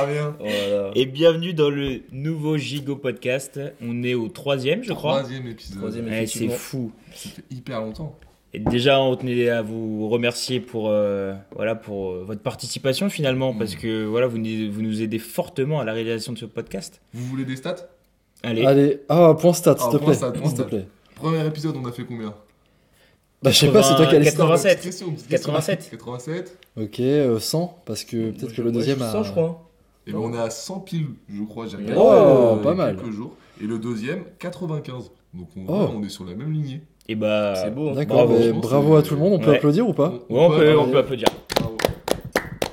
super bien. Voilà. Et bienvenue dans le nouveau Gigo Podcast. On est au troisième, je crois. Troisième épisode. Troisième, ouais, c'est fou. Ça fait hyper longtemps. Et déjà, on tenait à vous remercier pour, euh, voilà, pour euh, votre participation finalement, parce que voilà, vous, vous nous aidez fortement à la réalisation de ce podcast. Vous voulez des stats? Allez. Allez, ah, point stat, s'il Ah, te point plaît. stat, point S'il te stat. plaît. Premier épisode, on a fait combien? Bah, je sais pas, c'est toi qui as les stats. 87. Petite question, petite question. 87. 87. Ok, euh, 100, parce que peut-être que le deuxième a. 100, je crois. Et ben on est à 100 piles, je crois. J'ai regardé Oh, a pas mal. quelques jours. Et le deuxième, 95. Donc on, Oh. on est sur la même lignée. Et bah. C'est beau. hein. D'accord, Bravo. à tout le monde. On peut Ouais. applaudir ou pas Ouais, on, peut, on applaudir. peut applaudir. Bravo.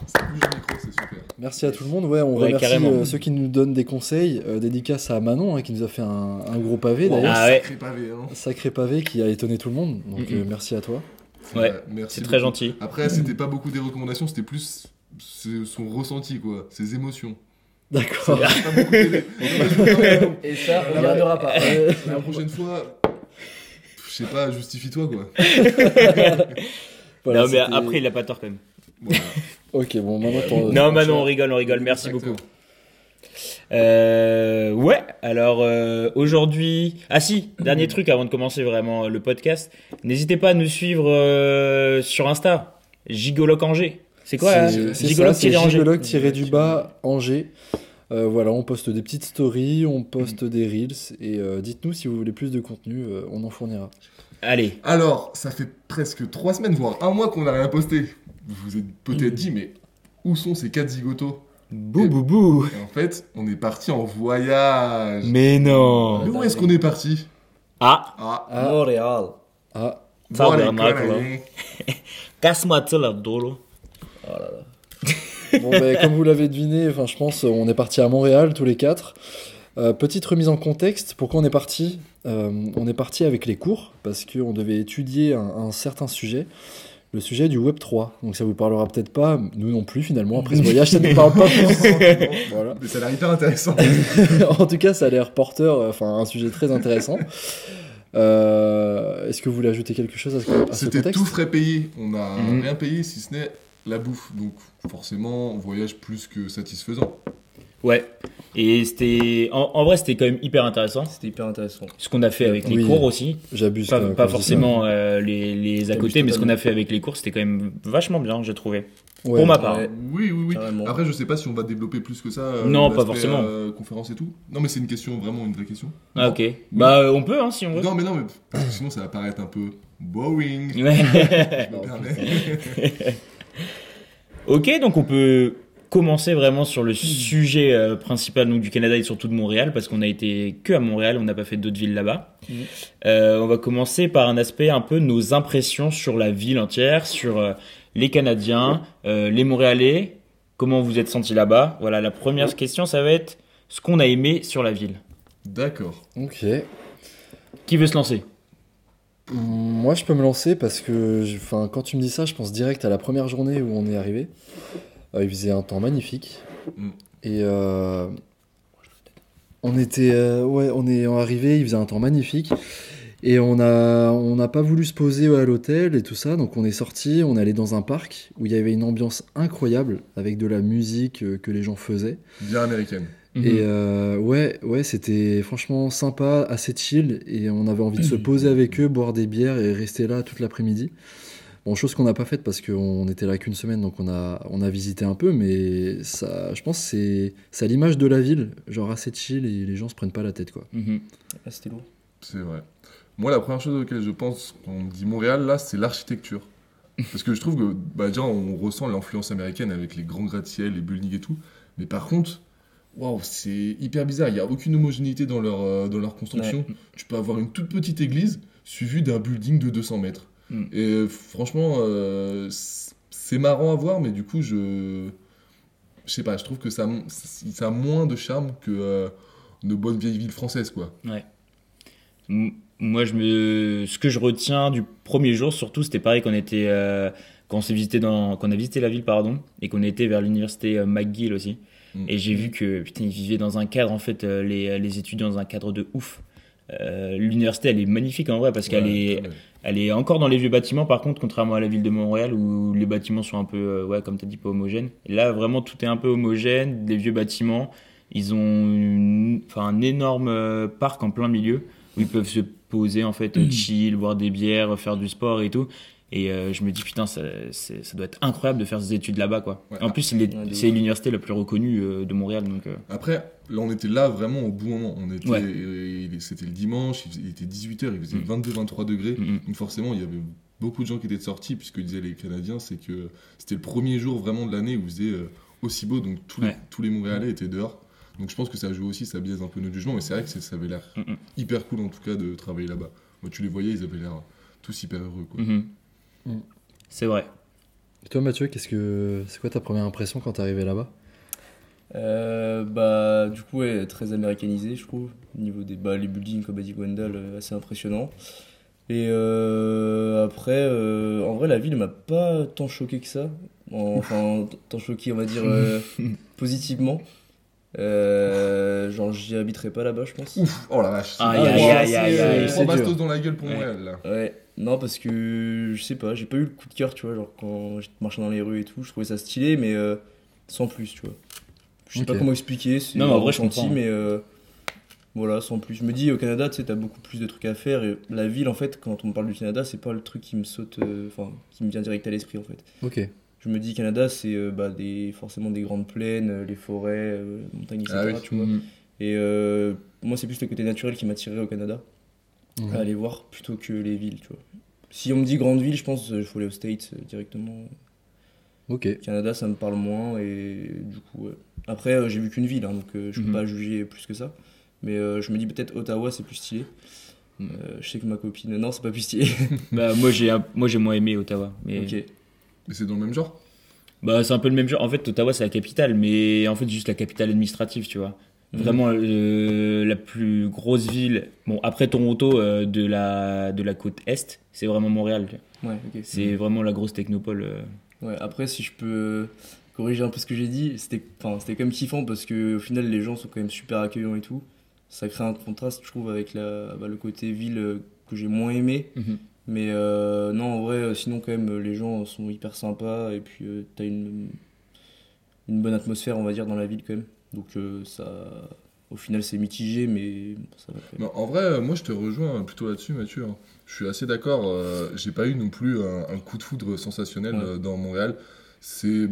Ça bouge le micro, c'est super. Merci à tout le monde. Ouais, on Ouais, remercie carrément. euh, ceux qui nous donnent des conseils. Euh, dédicace à Manon hein, qui nous a fait un, un gros pavé d'ailleurs. Ah ouais. Sacré pavé, hein. Un Sacré pavé qui a étonné tout le monde. Donc euh, merci à toi. Ouais, merci C'est très gentil. Après, c'était pas beaucoup des recommandations, c'était plus son ressenti, quoi. Ses émotions. D'accord. Et ça, on Ouais. gardera pas. Euh, La prochaine fois, je sais pas, justifie-toi, quoi. voilà, non, mais après, il a pas tort quand même. Voilà. Ok, bon, maintenant t'en- Non, non, on rigole, on rigole. Merci Exactement. beaucoup. Euh, ouais, alors euh, aujourd'hui. Ah si, dernier truc avant de commencer vraiment le podcast. N'hésitez pas à nous suivre euh, sur Insta. Gigoloc Angers. C'est quoi Gigoloc ça, tiré Angers. Gigoloc tiré du bas Angers. Euh, voilà, on poste des petites stories, on poste des reels et euh, dites-nous si vous voulez plus de contenu, euh, on en fournira. Allez. Alors, ça fait presque trois semaines, voire un mois qu'on n'a rien posté. Vous vous êtes peut-être dit, mais où sont ces quatre zigotos? Bou bou bou. Et en fait, on est parti en voyage. Mais non. Mais où est-ce qu'on est parti? Ah, Ah, Ah, Montréal. ah, casse-moi là, dolo. Oh là là. Bon, ben, comme vous l'avez deviné, enfin, je pense on est parti à Montréal tous les quatre. Euh, petite remise en contexte, pourquoi on est parti Euh, On est parti avec les cours parce qu'on devait étudier un, un certain sujet, le sujet du Web 3. Donc ça vous parlera peut-être pas, nous non plus finalement, après ce voyage ça ne nous parle pas plus. voilà. Mais ça a l'air hyper intéressant. en tout cas, ça a l'air porteur, enfin un sujet très intéressant. Euh, Est-ce que vous voulez ajouter quelque chose à ce, à ce C'était contexte? tout frais payé. On n'a Mhm. rien payé si ce n'est la bouffe. Donc, forcément, on voyage plus que satisfaisant. Ouais. Et c'était. En, en vrai, c'était quand même hyper intéressant. C'était hyper intéressant. Ce qu'on a fait avec les Oui. cours aussi. J'abuse. Pas, pas forcément euh, les, les à côté, mais ce qu'on a fait avec les cours, c'était quand même vachement bien, j'ai trouvé. Ouais. Pour ma part. Ouais. Oui, oui, oui. Carrément. Après, je sais pas si on va développer plus que ça. euh, Non, pas forcément. euh, conférence et tout. Non, mais c'est une question, vraiment une vraie question. Ah, ok. Bah, on peut, hein, si on veut. Non, mais non, mais sinon, ça va paraître un peu boring. Je me permets. ok, donc on peut commencer vraiment sur le sujet euh, principal donc, du Canada et surtout de Montréal, parce qu'on a été que à Montréal, on n'a pas fait d'autres villes là-bas. Euh, on va commencer par un aspect un peu nos impressions sur la ville entière, sur euh, les Canadiens, euh, les Montréalais, comment vous êtes sentis là-bas. Voilà, la première question, ça va être ce qu'on a aimé sur la ville. D'accord. Ok. Qui veut se lancer? Moi, je peux me lancer parce que, enfin, quand tu me dis ça, je pense direct à la première journée où on est arrivé. Euh, il faisait un temps magnifique Mm. et euh, on était, euh, ouais, on est arrivé. Il faisait un temps magnifique et on a, on n'a pas voulu se poser à l'hôtel et tout ça. Donc on est sorti, on est allé dans un parc où il y avait une ambiance incroyable avec de la musique que les gens faisaient. Bien américaine. Mhm. Et euh, ouais, ouais, c'était franchement sympa, assez chill, et on avait envie de se poser avec eux, boire des bières et rester là toute l'après-midi. Bon, chose qu'on n'a pas faite parce qu'on était là qu'une semaine, donc on a, on a visité un peu, mais ça, je pense que c'est c'est à l'image de la ville, genre assez chill et les gens se prennent pas la tête, quoi. Ah, C'était lourd. C'est vrai. Moi, la première chose auquel je pense quand on me dit Montréal, là, c'est l'architecture. Parce que je trouve que, bah, déjà, on ressent l'influence américaine avec les grands gratte-ciel, les buildings et tout. Mais par contre, waouh, c'est hyper bizarre. Il n'y a aucune homogénéité dans leur, euh, dans leur construction. Tu peux avoir une toute petite église suivie d'un building de 200 mètres. Mm. Et euh, franchement, euh, c'est marrant à voir, mais du coup, je. Je sais pas, je trouve que ça, ça a moins de charme que euh, nos bonnes vieilles villes françaises, quoi. M- Moi, je me... ce que je retiens du premier jour, surtout, c'était pareil qu'on était, quand on visité dans, a visité la ville, pardon, et qu'on était vers l'université McGill aussi. Mm. Et j'ai vu que putain, ils vivaient dans un cadre, en fait, euh, les, les étudiants dans un cadre de ouf. Euh, l'université, elle est magnifique en vrai parce qu'elle Ouais, est. Elle est encore dans les vieux bâtiments, par contre, contrairement à la ville de Montréal où les bâtiments sont un peu, euh, ouais, comme tu as dit, pas homogènes. Et là, vraiment, tout est un peu homogène. Les vieux bâtiments, ils ont une- un énorme euh, parc en plein milieu où ils peuvent se poser, en fait, euh, chill, boire des bières, faire du sport et tout. Et euh, je me dis, putain, ça, doit être incroyable de faire ses études là-bas, quoi. Ouais. En plus, c'est l'université la plus reconnue euh, de Montréal, donc. euh, Après, là, on était là vraiment au bon moment. On était, Ouais. C'était le dimanche, il, faisait- il était 18h, il faisait Mm. 22-23 degrés. mm, mm. Donc forcément, il y avait beaucoup de gens qui étaient sortis, puisque disaient les Canadiens, c'est que c'était le premier jour vraiment de l'année où il faisait euh, aussi beau, donc tous les, Ouais. tous les Montréalais étaient dehors. Donc je pense que ça joue aussi, ça biaise un peu notre jugement, mais c'est vrai que ça avait l'air Mm, mm. hyper cool en tout cas de travailler là-bas. Moi, tu les voyais, ils avaient l'air tous hyper heureux. Quoi. Mm. C'est vrai. Et toi, Mathieu, qu'est-ce que c'est quoi ta première impression quand t'es arrivé là-bas? Euh, bah, du coup, ouais, très américanisé, je trouve. Au niveau des bah, les buildings, comme a dit Gwendal, euh, assez impressionnant. Et euh, après, euh, en vrai, la ville m'a pas tant choqué que ça. En- Enfin, tant choqué, on va dire, euh, positivement. Euh, genre, j'y habiterai pas là-bas, je pense. Ouf, oh la vache. Aïe, aïe, Trois- aïe, aïe, dans la gueule pour Ouais. Montréal là. Ouais, non, parce que je sais pas, j'ai pas eu le coup de cœur, tu vois, genre quand j'étais marchant dans les rues et tout, je trouvais ça stylé, mais euh, sans plus, tu vois. Je sais pas comment expliquer, c'est Non, mais en vrai, je ressenti, comprends. mais euh, voilà, sans plus. Je me dis, au Canada, tu sais, t'as beaucoup plus de trucs à faire, et la ville, en fait, quand on me parle du Canada, c'est pas le truc qui me saute, euh, enfin, qui me vient direct à l'esprit, en fait. Ok. Je me dis, Canada, c'est bah, des, forcément des grandes plaines, les forêts, montagnes, etc., Ah oui. tu vois. Mhm. Et moi, c'est plus le côté naturel qui m'attirait au Canada Mhm. à aller voir plutôt que les villes, tu vois. Si on me dit grande ville, je pense qu'il faut aller aux States euh, directement. Ok. Canada, ça me parle moins et du coup, ouais. Après, euh, j'ai vu qu'une ville, hein, donc euh, je peux Mhm. pas juger plus que ça. Mais euh, je me dis peut-être Ottawa, c'est plus stylé. Mhm. Euh, je sais que ma copine, non, c'est pas plus stylé. Bah, moi, j'ai moi, j'ai moins aimé Ottawa. Mais... ok. Mais c'est dans le même genre? Bah, c'est un peu le même genre. En fait, Ottawa, c'est la capitale, mais en fait, juste la capitale administrative, tu vois. Mhm. Vraiment euh, la plus grosse ville. Bon, après Toronto euh, de, la, de la côte Est, c'est vraiment Montréal. Ouais. C'est vraiment la grosse technopole. euh. Ouais, après, si je peux corriger un peu ce que j'ai dit, c'était enfin, c'était quand même kiffant parce que au final, les gens sont quand même super accueillants et tout. Ça crée un contraste, je trouve, avec la, bah, le côté ville que j'ai moins aimé. Mais euh, non, en vrai, sinon, quand même, les gens sont hyper sympas et puis euh, t'as une, une bonne atmosphère, on va dire, dans la ville quand même. Donc, euh, ça. Au final, c'est mitigé, mais ça va. Non, en vrai, euh, moi je te rejoins plutôt là-dessus, Mathieu. hein. Je suis assez d'accord. euh, J'ai pas eu non plus un, un coup de foudre sensationnel Ouais. euh, dans Montréal. C'est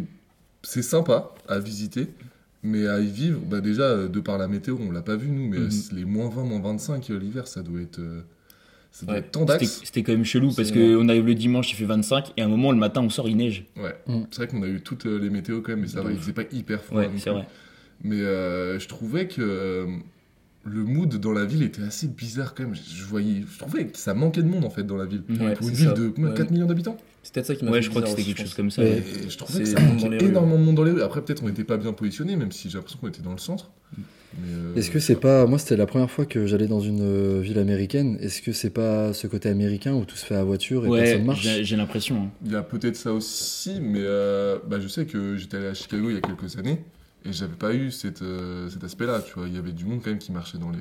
c'est sympa à visiter, mais à y vivre, bah déjà, de par la météo, on l'a pas vu nous, mais c'est les moins 20, moins 25 euh, l'hiver, ça doit être. ça doit Ouais. être tant C'était quand même chelou parce qu'on arrive le dimanche, il fait 25, et à un moment, le matin, on sort, il neige. Ouais. Mhm. C'est vrai qu'on a eu toutes les météos quand même, mais ça va, il faisait pas hyper froid. Ouais, c'est vrai. Mais euh, je trouvais que euh, le mood dans la ville était assez bizarre quand même. Je, je voyais, je trouvais que ça manquait de monde en fait dans la ville. Ouais, Pour une ville ça. de combien, Ouais. 4 millions d'habitants? C'est peut-être ça qui m'a Ouais, fait je crois que c'était quelque chose comme ça. Et je trouvais que ça manquait énormément de monde dans les rues. Après, peut-être on n'était pas bien positionné, même si j'ai l'impression qu'on était dans le centre. Euh, Est-ce que c'est pas. Moi, c'était la première fois que j'allais dans une euh, ville américaine. Est-ce que c'est pas ce côté américain où tout se fait à voiture et Ouais, personne marche? j'ai j'ai l'impression. hein. Il y a peut-être ça aussi, mais euh, bah, je sais que j'étais allé à Chicago il y a quelques années et j'avais pas eu cette, euh, cet aspect-là. Tu vois, il y avait du monde quand même qui marchait dans les,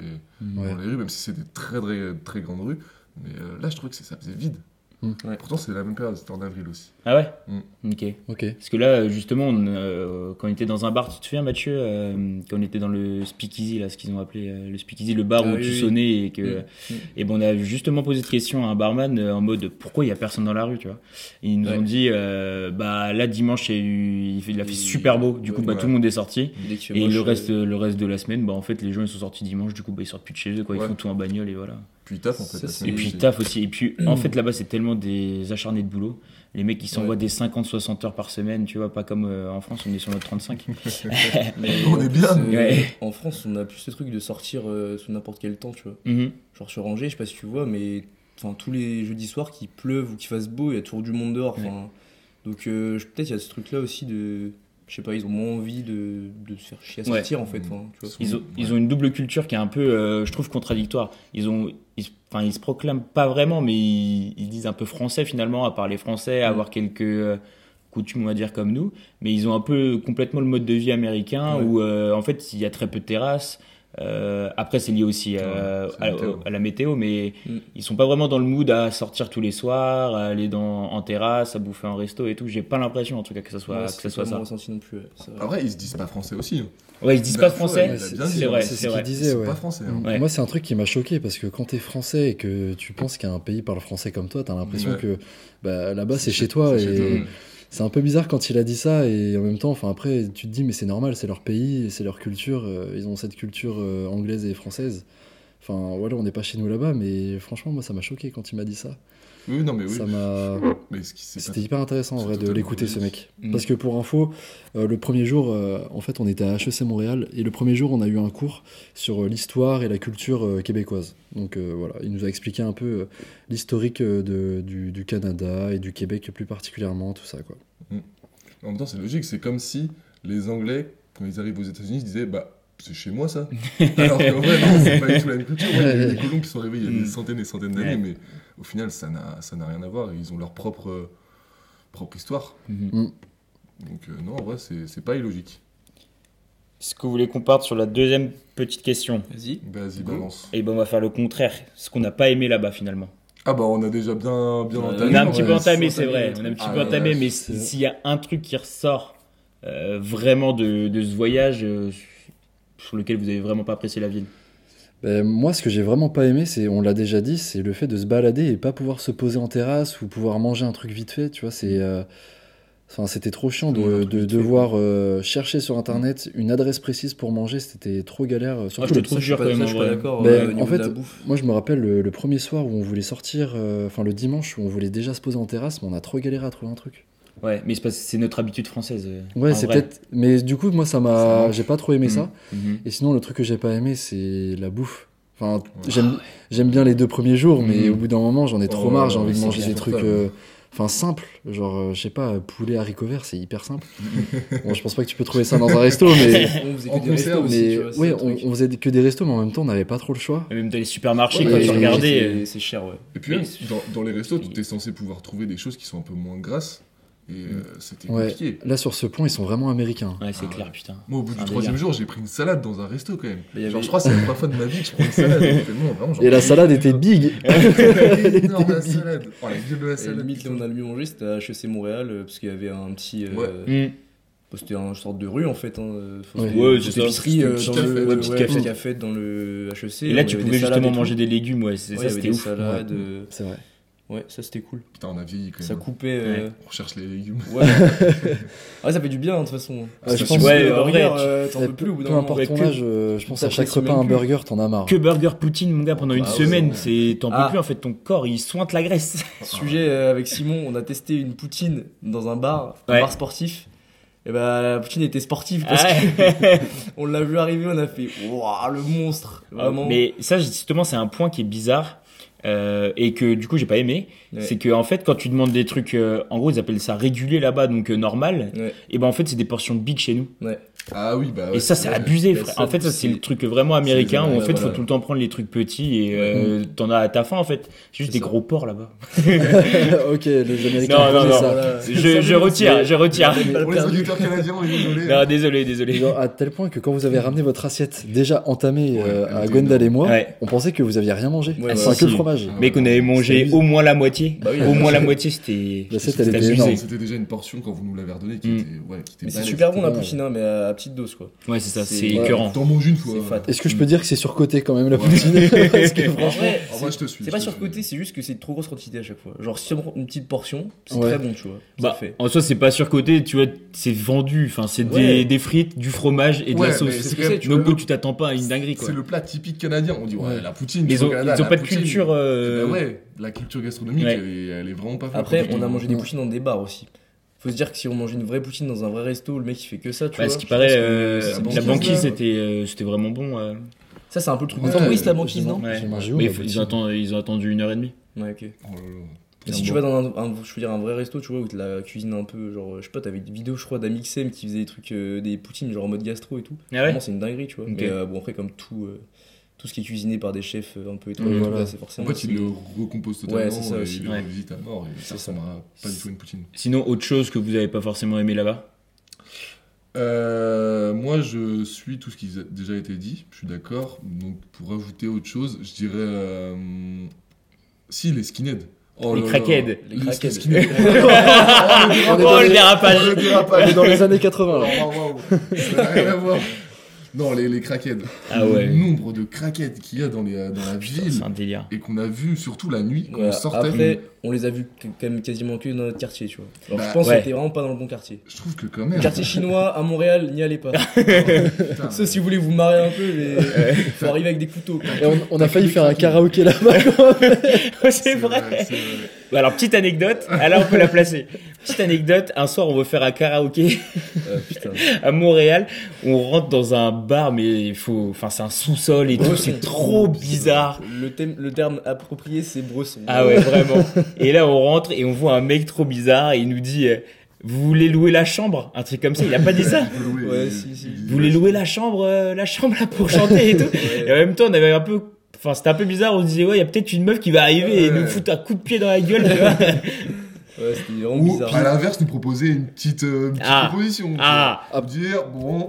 Ouais. dans les rues, même si c'était très, très très grandes rues. Mais euh, là, je trouvais que c'est- ça faisait vide. Mm. Ouais. Pourtant, c'est la même période, c'était en avril aussi. Ah ouais Mm. Ok. Ok. Parce que là, justement, on, euh, quand on était dans un bar, tu te souviens, Mathieu, euh, quand on était dans le speakeasy, là, ce qu'ils ont appelé euh, le speakeasy, le bar Ah où oui, tu oui. sonnais et que. Mm. Mm. Et bon, on a justement posé cette question à un barman euh, en mode pourquoi il y a personne dans la rue, tu vois? Et ils nous Ouais. ont dit, euh, bah là, dimanche, il, a eu, il fait- il a fait Il- super beau, du coup, bah, ouais. tout le monde est sorti. Et moche, le euh, reste, le reste de la semaine, bah en fait, les gens ils sont sortis dimanche, du coup, bah, ils sortent plus de chez eux, quoi. Ils font tout en bagnole et voilà. Puis taf en fait. Ça, Et puis taf aussi. Et puis en fait là-bas c'est tellement des acharnés de boulot. Les mecs ils s'envoient Ouais. des 50-60 heures par semaine, tu vois, pas comme euh, en France on est sur notre 35. mais On est bien. en plus, euh, Ouais. En France, on a plus ce truc de sortir euh, sous n'importe quel temps, tu vois. Mhm. Genre sur Angers, je sais pas si tu vois, mais enfin tous les jeudis soirs qu'il pleuve ou qu'il fasse beau, il y a toujours du monde dehors. Donc euh, je- peut-être il y a ce truc là aussi de. Je sais pas, ils ont moins envie de, de se faire chier à Ouais. sortir en fait. enfin, tu vois. Ils ont, ils ont une double culture qui est un peu, euh, je trouve, contradictoire. Ils ont, ils, enfin, ils se proclament pas vraiment, mais ils, ils disent un peu français finalement, à parler français, à Mm. avoir quelques euh, coutumes, on va dire, comme nous. Mais ils ont un peu complètement le mode de vie américain Ouais. où, euh, en fait, il y a très peu de terrasses. Euh, après, c'est lié aussi euh, Ouais, à, la météo. à la météo, mais Mm. ils sont pas vraiment dans le mood à sortir tous les soirs, à aller dans, en terrasse, à bouffer en resto et tout. J'ai pas l'impression, en tout cas, que ça soit, Ouais, que ça soit pas ça. ressenti non plus. Après, ils se disent pas français aussi. hein. Ouais, ils disent La pas fois, français. a C'est- hein. vrai, c'est ce vrai. Ils disait, sont ouais. pas français. hein. Ouais. Moi, c'est un truc qui m'a choqué parce que quand t'es français et que tu penses qu'un pays parle français comme toi, t'as l'impression Ouais. que bah, là-bas c'est chez Et toi. C'est un peu bizarre quand il a dit ça. Et en même temps, après, tu te dis, mais c'est normal, c'est leur pays, c'est leur culture. euh, ils ont cette culture euh, anglaise et française. Enfin voilà, on n'est pas chez nous là-bas, mais franchement, moi, ça m'a choqué quand il m'a dit ça. Oui, non, mais oui. Ça m'a. C'était hyper intéressant en vrai de l'écouter ce mec. Parce que pour info, euh, le premier jour, euh, en fait, on était à HEC Montréal et le premier jour, on a eu un cours sur euh, l'histoire et la culture euh, québécoise. Donc euh, voilà, il nous a expliqué un peu euh, l'historique euh, du, du Canada et du Québec plus particulièrement, tout ça quoi. En même temps, c'est logique. C'est comme si les Anglais, quand ils arrivent aux États-Unis, se disaient Bah, c'est chez moi ça. Alors qu'en vrai, non, c'est pas du tout la même culture. Ouais, il y a eu des colons qui sont arrivés il y a des centaines et centaines d'années, Ouais. mais au final, ça n'a ça n'a rien à voir. Ils ont leur propre, propre histoire. Mhm. Donc, euh, non, en vrai, c'est c'est pas illogique. Est-ce que vous voulez qu'on parte sur la deuxième petite question Vas-y. Vas-y, balance. Et ben, on va faire le contraire. Ce qu'on n'a pas aimé là-bas finalement. Ah, bah, on a déjà bien, bien entamé. On a un petit peu entamé, c'est c'est vrai. On a un petit Ah, peu entamé, mais s'il y a un truc qui ressort euh, vraiment de, de ce voyage euh, sur lequel vous avez vraiment pas apprécié la ville. Ben, moi, ce que j'ai vraiment pas aimé, c'est, on l'a déjà dit, c'est le fait de se balader et pas pouvoir se poser en terrasse ou pouvoir manger un truc vite fait. Tu vois, c'est, euh, enfin, c'était trop chiant de, devoir euh, chercher sur internet une adresse précise pour manger. C'était trop galère. euh, Ah, je te le- trouve dur quand même. d'accord Ben, euh, en fait. Moi, je me rappelle le, le premier soir où on voulait sortir, euh, enfin le dimanche où on voulait déjà se poser en terrasse, mais on a trop galéré à trouver un truc. Ouais, mais c'est parce que c'est notre habitude française. euh, Ouais, c'est vrai. peut-être. Mais du coup, moi, ça m'a. J'ai pas trop aimé ça. Mhm. Et sinon, le truc que j'ai pas aimé, c'est la bouffe. Enfin, Ouais. j'aime j'aime bien les deux premiers jours, mais Mhm. au bout d'un moment, j'en ai trop Oh, marre. J'ai envie de manger des trucs. euh, Enfin, simples. Genre, euh, je sais pas, poulet haricots verts, c'est hyper simple. bon, je pense pas que tu peux trouver ça dans un resto, mais. On faisait En que des restos aussi, mais tu vois, c'est ouais, le on, truc. on faisait que des restos, mais en même temps, on n'avait pas trop le choix. Et Même dans les supermarchés, Ouais, quand tu c'est- regardais. c'est- euh, C'est cher, ouais. Et puis, dans, dans les restos, tu es censé pouvoir trouver des choses qui sont un peu moins grasses. Et euh, c'était Ouais. compliqué. Là, sur ce point, ils sont vraiment américains. Ouais, c'est Ah, clair, putain. Moi, au bout du troisième jour, j'ai pris une salade dans un resto quand même. Genre, avait- je crois que c'est la première fois de ma vie que je prends une salade. Vraiment, Et la salade était big. énorme la salade. Oh, la gueule de la Et salade. limite, là on a le mieux mangé, c'était à HEC Montréal, euh, parce qu'il y avait un petit. euh, Ouais. Mhm. bah, C'était une sorte de rue en fait. Hein. enfin, Ouais. c'était une épicerie C'était euh, une petite dans café, le ouais, petite café. café dans le HEC. Et là, on tu pouvais justement manger des légumes, ouais, c'était ouf. C'est vrai. Ouais, ça c'était cool. Putain, on a vieilli quand Ça même. coupait. euh, On recherche les légumes. Ouais. ah, ça fait du bien de toute façon. Ah, je Ça, pense ouais, en vrai, burger, tu- euh, t'en peux plus au bout peu d'un moment. importe Ouais, ton que- âge, euh, je pense à chaque repas un burger, t'en as marre. Que burger poutine, mon gars, pendant une Ah ouais, semaine, ouais. c'est t'en peux Ah. plus en fait, ton corps il sointe la graisse. Sujet euh, avec Simon, on a testé une poutine dans un bar, un Ouais. bar sportif. Et bah la poutine était sportive parce ouais. qu'on l'a vu arriver, on a fait waouh le monstre, vraiment. Mais ça, justement, c'est un point qui est bizarre euh, et que du coup, j'ai pas aimé. Ouais. C'est que en fait, quand tu demandes des trucs, euh, en gros, ils appellent ça régulier là-bas, donc euh, normal. Ouais. Et ben en fait, c'est des portions big chez nous. Ah oui, bah ouais. et ça, c'est ouais. abusé, frère. ça, En fait, ça, c'est le truc vraiment américain où en fait, voilà. faut tout le temps prendre les trucs petits et euh, t'en as à ta faim en fait. C'est juste des ça. gros porcs là-bas. ok, les Américains Non, non, non. ça. Voilà. Je, je retire, je retire. Pour les auditeurs canadiens, on est désolé. Non, désolé, désolé. Genre, à tel point que quand vous avez ramené votre assiette déjà entamée Ouais, euh, à Gwendal et moi, Ouais. on pensait que vous aviez rien mangé. Ouais, enfin, ouais. que le Si. fromage. Ah. Mais qu'on avait mangé au moins la moitié. Bah au moins la moitié, c'était. L'assiette, elle c'était déjà une portion quand vous nous l'avez redonné qui Mm. était, ouais, qui était Mais c'est super bon la poutine, hein, mais à, petite dose quoi. Ouais, c'est ça, C'est- écœurant. T'en manges une fois. Fat. Est-ce que je peux dire que c'est surcoté quand même la Ouais. poutine Parce que En franchement, vrai, En vrai, je te suis. c'est je pas surcoté, c'est juste que c'est trop grosse quantité à chaque fois. Genre si on prend une petite portion, c'est Ouais. très bon, tu vois. Bah, fait. en soi, c'est pas surcoté, tu vois, c'est vendu. Enfin, c'est des, Ouais. des frites, du fromage et de la sauce. Donc, tu t'attends pas à une dinguerie, quoi. C'est le plat typique canadien. On dit, ouais, la poutine. Mais ils ont, pas de culture. euh, Bah ouais, la culture gastronomique, Ouais. elle, est, elle est vraiment pas faite Après, on a mangé des poutines dans des bars aussi. Faut se dire que si on mange une vraie poutine dans un vrai resto, le mec il fait que ça, tu bah, vois. ce qui paraît, que euh, la banquise, c'était euh, c'était vraiment bon. euh. Ça, c'est un peu le truc de Ouais, touriste, la banquise, non Mais ils, poutine attendent, ils ont attendu une heure et demie. Ouais, ok. Oh là là. Mais si tu vas dans un, un- je veux dire, un vrai resto, tu vois, où la cuisine un peu, genre, je sais pas, t'avais des vidéos, je crois, d'Amixem qui faisait des trucs, euh, des poutines, genre en mode gastro et tout. Ah ouais Vraiment, c'est une dinguerie, tu vois. Mais euh, bon, après, comme tout, euh, tout ce qui est cuisiné par des chefs euh, un peu étrangers, voilà. là, c'est En forcément. fait, il le recompose totalement Ouais, c'est ça et aussi. il le Ouais. revisite à mort et ça ressemblera pas du tout une poutine. Sinon, autre chose que vous avez pas forcément aimé là-bas Euh, moi, je suis tout ce qui a déjà été dit, je suis d'accord. Donc, pour ajouter autre chose, je dirais. euh, si, les skinheads. Oh Les crackheads. Les crackheads. Oh, le les- dérapage. Le dérapage. on est dans les années 80 là. Oh, waouh, waouh. Ça n'a rien à voir. Non, les, les crackheads. Ah ouais. Le nombre de crackheads qu'il y a dans, les, dans la ville C'est un délire. et qu'on a vu surtout la nuit quand Ouais, on sortait. Après, on les a vus quand même quasiment que dans notre quartier, tu vois. Alors Bah, je pense ouais. qu'on était vraiment pas dans le bon quartier. Je trouve que quand même. Quartier chinois à Montréal, n'y allez pas. Sauf si vous voulez vous marrer un peu, mais faut arriver avec des couteaux. quoi. Et on, on a failli faire un karaoké là-bas. c'est vrai. c'est vrai. Bah Alors, petite anecdote, ah, là on peut la placer. Petite anecdote, un soir on veut faire un karaoké Euh, putain. à Montréal. On rentre dans un bar, mais il faut, enfin c'est un sous-sol et tout, c'est trop bizarre. Le, thème, le terme approprié, c'est bresson. Ah ouais, vraiment. Et là on rentre et on voit un mec trop bizarre et il nous dit, euh, vous voulez louer la chambre? Un truc comme ça, il a pas dit ça. Ouais, si, si. Vous voulez louer la chambre, euh, la chambre là pour chanter et tout? Et en même temps, on avait un peu, enfin, c'était un peu bizarre. On se disait, ouais, il y a peut-être une meuf qui va arriver et nous foutre un coup de pied dans la gueule. tu vois. Ouais, c'était vraiment Ou bizarre. à l'inverse, nous proposer une petite, euh, une petite Ah. proposition. Ah. vois. Dire, bon, Bon.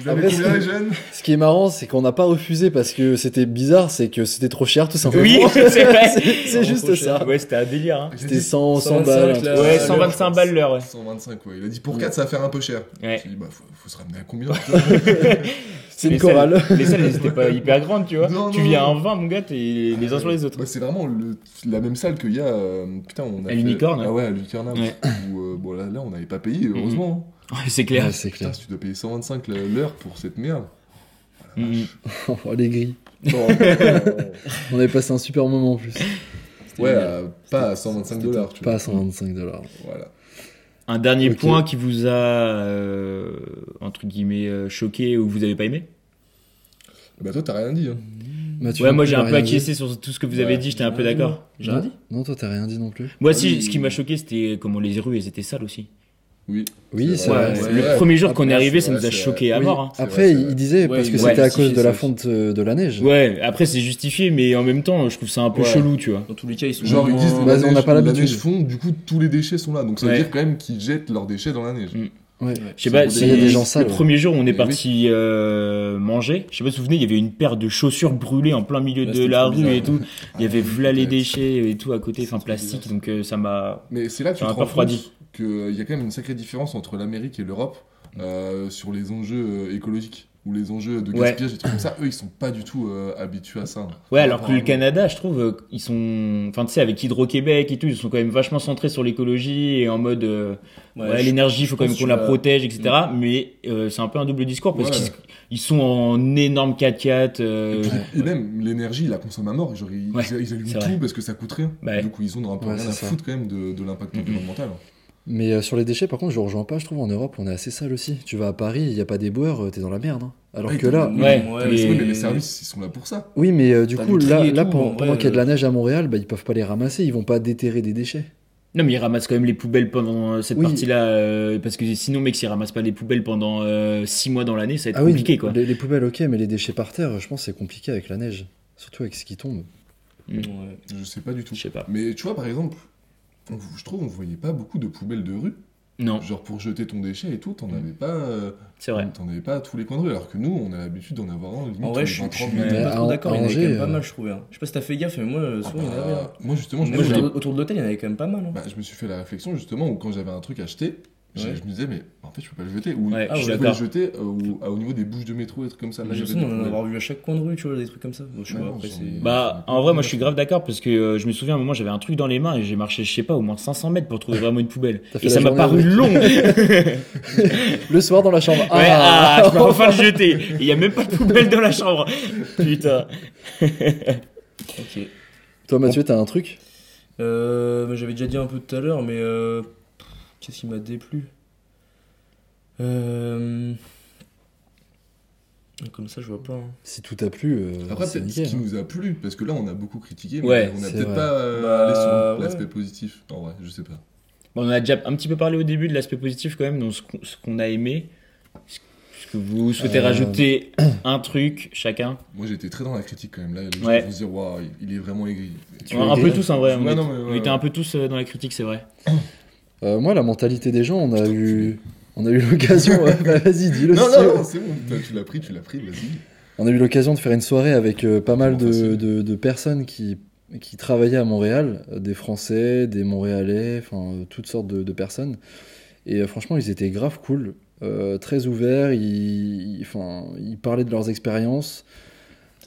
vous avez Après, combien les jeunes? Ce qui est marrant, c'est qu'on n'a pas refusé parce que c'était bizarre, c'est que c'était trop cher tout simplement. Oui, c'est vrai. C'est- juste ça. Ouais, c'était un délire. Hein. C'était dit 100, 100 125 balles. Ouais, 125 balles l'heure. Ouais. 125, ouais. Il a dit pour 4, ça va faire un peu cher. Ouais. J'ai dit, bah, faut, faut se ramener à combien C'est une chorale. Les salles, elles étaient pas hyper grandes, tu vois. Non, tu non, viens non. en 20, mon gars, t'es les uns sur les autres. Bah, c'est vraiment le- la même salle qu'il y a. euh, putain, on a À fait- l'Unicorne, Ah ouais, à l'Unicorne. Ouais. Où, euh, bon, là, là, on n'avait pas payé, heureusement. Ouais, c'est clair. Ouais, c'est Putain, clair. si tu dois payer 125 l'heure pour cette merde. Mhm. Oh, les grilles. Bon, On avait passé un super moment en plus. ouais, euh, pas à 125 dollars, tu Pas vois. à 125 dollars. Voilà. Un dernier point qui vous a, euh, entre guillemets, euh, choqué ou que vous avez pas aimé? Bah, toi, t'as rien dit. Hein. Mathieu, Ouais, moi j'ai un peu acquiescé sur tout ce que vous Ouais, avez dit, j'étais un peu d'accord. J'ai rien dit. Non, toi t'as rien dit non plus. Moi Ah aussi, oui, ce qui m'a choqué, c'était comment les rues, elles étaient sales aussi. Oui. Oui, C'est vrai. Le premier jour qu'on est arrivé, ça nous a choqué à mort. hein. Après, il disait parce que c'était à cause de la fonte euh, de la neige. Ouais, après c'est justifié, mais en même temps, je trouve ça un peu Ouais. chelou, tu vois. Dans tous les cas, ils sont Genre, ils disent Bah, la on n'a pas la l'habitude. neige fond, du coup, tous les déchets sont là. Donc, ça veut Ouais. dire quand même qu'ils jettent leurs déchets dans la neige. Mm. Ouais. Je sais pas Il si y a des gens sales. le premier jour où on est parti euh, manger, je sais pas si vous vous souvenez, il y avait une paire de chaussures brûlées en plein milieu Ouais, de la rue bizarre. et tout. Il y avait Ah, v'là les déchets et tout à côté, enfin plastique, bizarre. donc euh, ça m'a. Mais c'est là que tu te rends compte qu'il y a quand même une sacrée différence entre l'Amérique et l'Europe euh, sur les enjeux euh, écologiques ou les enjeux de Ouais. gaspillage et trucs comme ça. Eux, ils sont pas du tout euh, habitués à ça. Ouais, alors que le Canada, je trouve, euh, ils sont, enfin tu sais, avec Hydro-Québec et tout, ils sont quand même vachement centrés sur l'écologie et en mode, euh, ouais, Ouais, l'énergie, il faut quand même qu'on la protège, etc. Mais euh, c'est un peu un double discours parce Ouais. qu'ils ils sont en énorme 4x4. euh, Et, puis, et même l'énergie, ils la consomment à mort. Genre, ils, Ouais, ils- ils allument tout vrai. parce que ça coûte rien. Ouais. Du coup, ils ont un peu Ouais, rien à foutre quand même de, de l'impact environnemental. Mais euh, sur les déchets, par contre, je rejoins pas. Je trouve en Europe, on est assez sale aussi. Tu vas à Paris, il y a pas d'éboueurs, euh, t'es dans la merde. hein. Alors Ouais, que là, Ouais, Mais, les- mais services, ils sont là pour ça. oui, mais euh, du coup, là, là tout, pendant, qu'il y a de la neige à Montréal, bah, ils peuvent pas les ramasser. Ils vont pas déterrer des déchets. Non, mais ils ramassent quand même les poubelles pendant cette Oui. partie-là, euh, parce que sinon, mec, s'ils ramassent pas les poubelles pendant 6 mois dans l'année, ça va être Ah oui, compliqué, quoi. Les, les poubelles, ok, mais les déchets par terre, je pense que c'est compliqué avec la neige. Surtout avec ce qui tombe. Ouais. Je sais pas du tout. Je sais pas. Mais tu vois, par exemple, on- je trouve on voyait pas beaucoup de poubelles de rue. Non, Genre pour jeter ton déchet et tout, t'en avais pas, euh, c'est vrai. t'en avais pas à tous les coins de rue. Alors que nous, on a l'habitude d'en avoir un limite En vrai, tous je suis je 20-30 suis minutes. Mais pas trop d'accord, il y en avait quand même pas euh, mal, je trouvais. hein. Je sais pas si t'as fait gaffe, mais moi, euh, Ah souvent, il y en avait. hein. moi justement, je, Moi, Autour autour de l'hôtel, il y en avait quand même pas mal. hein. bah, je me suis fait la réflexion justement où quand j'avais un truc à acheter, je- Ouais. je me disais mais en fait je peux pas le jeter ou Ouais, Ah, je peux le jeter euh, au, à- au niveau des bouches de métro et des trucs comme ça. Là, Je j'avais sais, on en a vu à chaque coin de rue, tu vois, des trucs comme ça. Bon, je sais Ouais, pas, non, après, j'en c'est. ai- Bah, en vrai, moi, je suis grave d'accord parce que euh, je me souviens à un moment, j'avais un truc dans les mains et j'ai marché, je sais pas, au moins 500 mètres pour trouver vraiment une poubelle. Et ça m'a paru long. ouais, Le soir dans la chambre. ah, je peux enfin le jeter. Il y a même pas de poubelle dans la chambre. Putain. Ok. Toi, Mathieu, t'as un truc? Euh, J'avais déjà dit un peu tout à l'heure, mais euh, qu'est-ce qui m'a déplu euh... Comme ça, je vois pas. hein. Si tout a plu, euh, Après, c'est ce qui hein. nous a plu, parce que là, on a beaucoup critiqué, mais Ouais, on a c'est peut-être pas euh, Bah, allé sur ouais. l'aspect positif. En vrai, je sais pas. Bon, on a déjà un petit peu parlé au début de l'aspect positif quand même, donc ce qu'on- a aimé. Est-ce que vous souhaitez Euh, rajouter un truc chacun? Moi, j'étais très dans la critique quand même. Là, les gens Ouais. vont se dire, waouh, il est vraiment aigri. Tu Un peu tous en vrai. On, Ouais, est- non, mais on ouais, était un peu tous dans la critique, c'est vrai. Euh, moi, la mentalité des gens, on a eu. On a eu l'occasion, bah, vas-y, dis-le. Non, non, c'est bon. Tu l'as pris, tu l'as pris, vas-y. On a eu l'occasion de faire une soirée avec euh, pas mal de, facile. de- de personnes qui, qui travaillaient à Montréal, euh, des Français, des Montréalais, enfin toutes sortes de, de personnes. Et euh, franchement, ils étaient grave cool, très ouverts, ils, ils- enfin, ils parlaient de leurs expériences.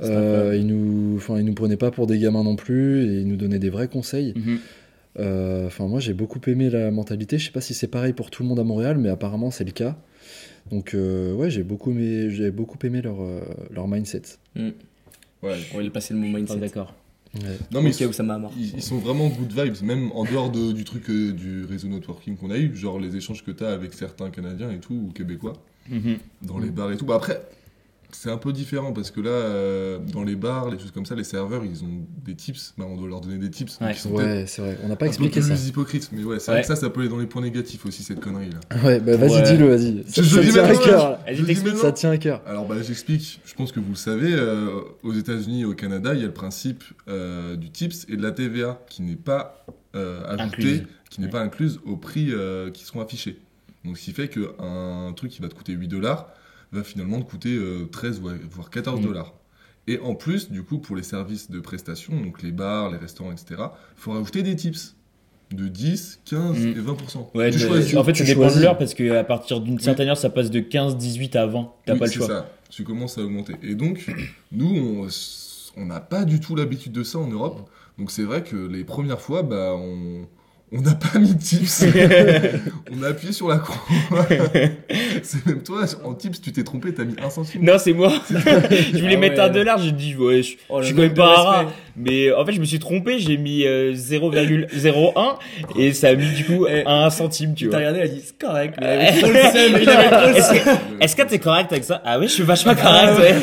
Ils nous, enfin, ils nous prenaient pas pour des gamins non plus et ils nous donnaient des vrais conseils. Mhm. Enfin, moi, j'ai beaucoup aimé la mentalité. Je sais pas si c'est pareil pour tout le monde à Montréal, mais apparemment, c'est le cas. Donc, euh, ouais, j'ai beaucoup aimé, j'ai beaucoup aimé leur, euh, leur mindset. Ouais. On va passer le mot mindset. D'accord. Ouais. Non, mais Au cas où ça m'a marre. ils, ils sont vraiment good vibes, même en dehors de- du truc euh, du réseau networking qu'on a eu, genre les échanges que tu as avec certains Canadiens et tout, ou Québécois, Mhm. dans les bars et tout. Bah après, c'est un peu différent parce que là, euh, dans les bars, les choses comme ça, les serveurs, ils ont des tips, bah, on doit leur donner des tips. Ouais. c'est vrai. On n'a pas un expliqué peu ça. plus hypocrites, mais ouais, c'est Ouais. vrai que ça, ça peut aller dans les points négatifs aussi, cette connerie là. Ouais, bah vas-y, Ouais. dis-le, vas-y. Ça, Je- ça dis tient à cœur. je- je. Ça tient à cœur. Alors bah j'explique, je pense que vous le savez, euh, aux États-Unis et au Canada, il y a le principe euh, du TIPS et de la TVA qui n'est pas euh, ajoutée, qui n'est Ouais. pas incluse au prix euh, qui seront affichés. Donc ce qui fait qu'un truc qui va te coûter 8 dollars va finalement te coûter euh, 13 ou- voire 14 Mm. dollars. Et en plus, du coup, pour les services de prestation, donc les bars, les restaurants, etc., il faut rajouter des tips de 10, 15 Mm. et 20%. Ouais, tu choisis. en fait, tu ça dépend de l'heure parce qu'à partir d'une Oui. certaine heure, ça passe de 15, 18 à 20. T'as Oui, pas le choix. ça. Tu commences à augmenter. Et donc, nous, on- on n'a pas du tout l'habitude de ça en Europe. Donc c'est vrai que les premières fois, bah, on on n'a pas mis de tips. on a appuyé sur la croix. c'est même toi, en tips, tu t'es trompé, t'as mis un centime. Non, c'est moi. je voulais Ah mettre ouais. un dollar, j'ai dit, ouais, je, Oh, je suis quand même pas un rat. Mais en fait, je me suis trompé, j'ai mis euh, 0,01 et ça a mis du coup Eh, un centime, tu Tu t'as vois. regardé, elle a dit c'est correct. Le Est-ce que, est-ce que t'es correct avec ça? Ah oui, je suis vachement correct, ouais.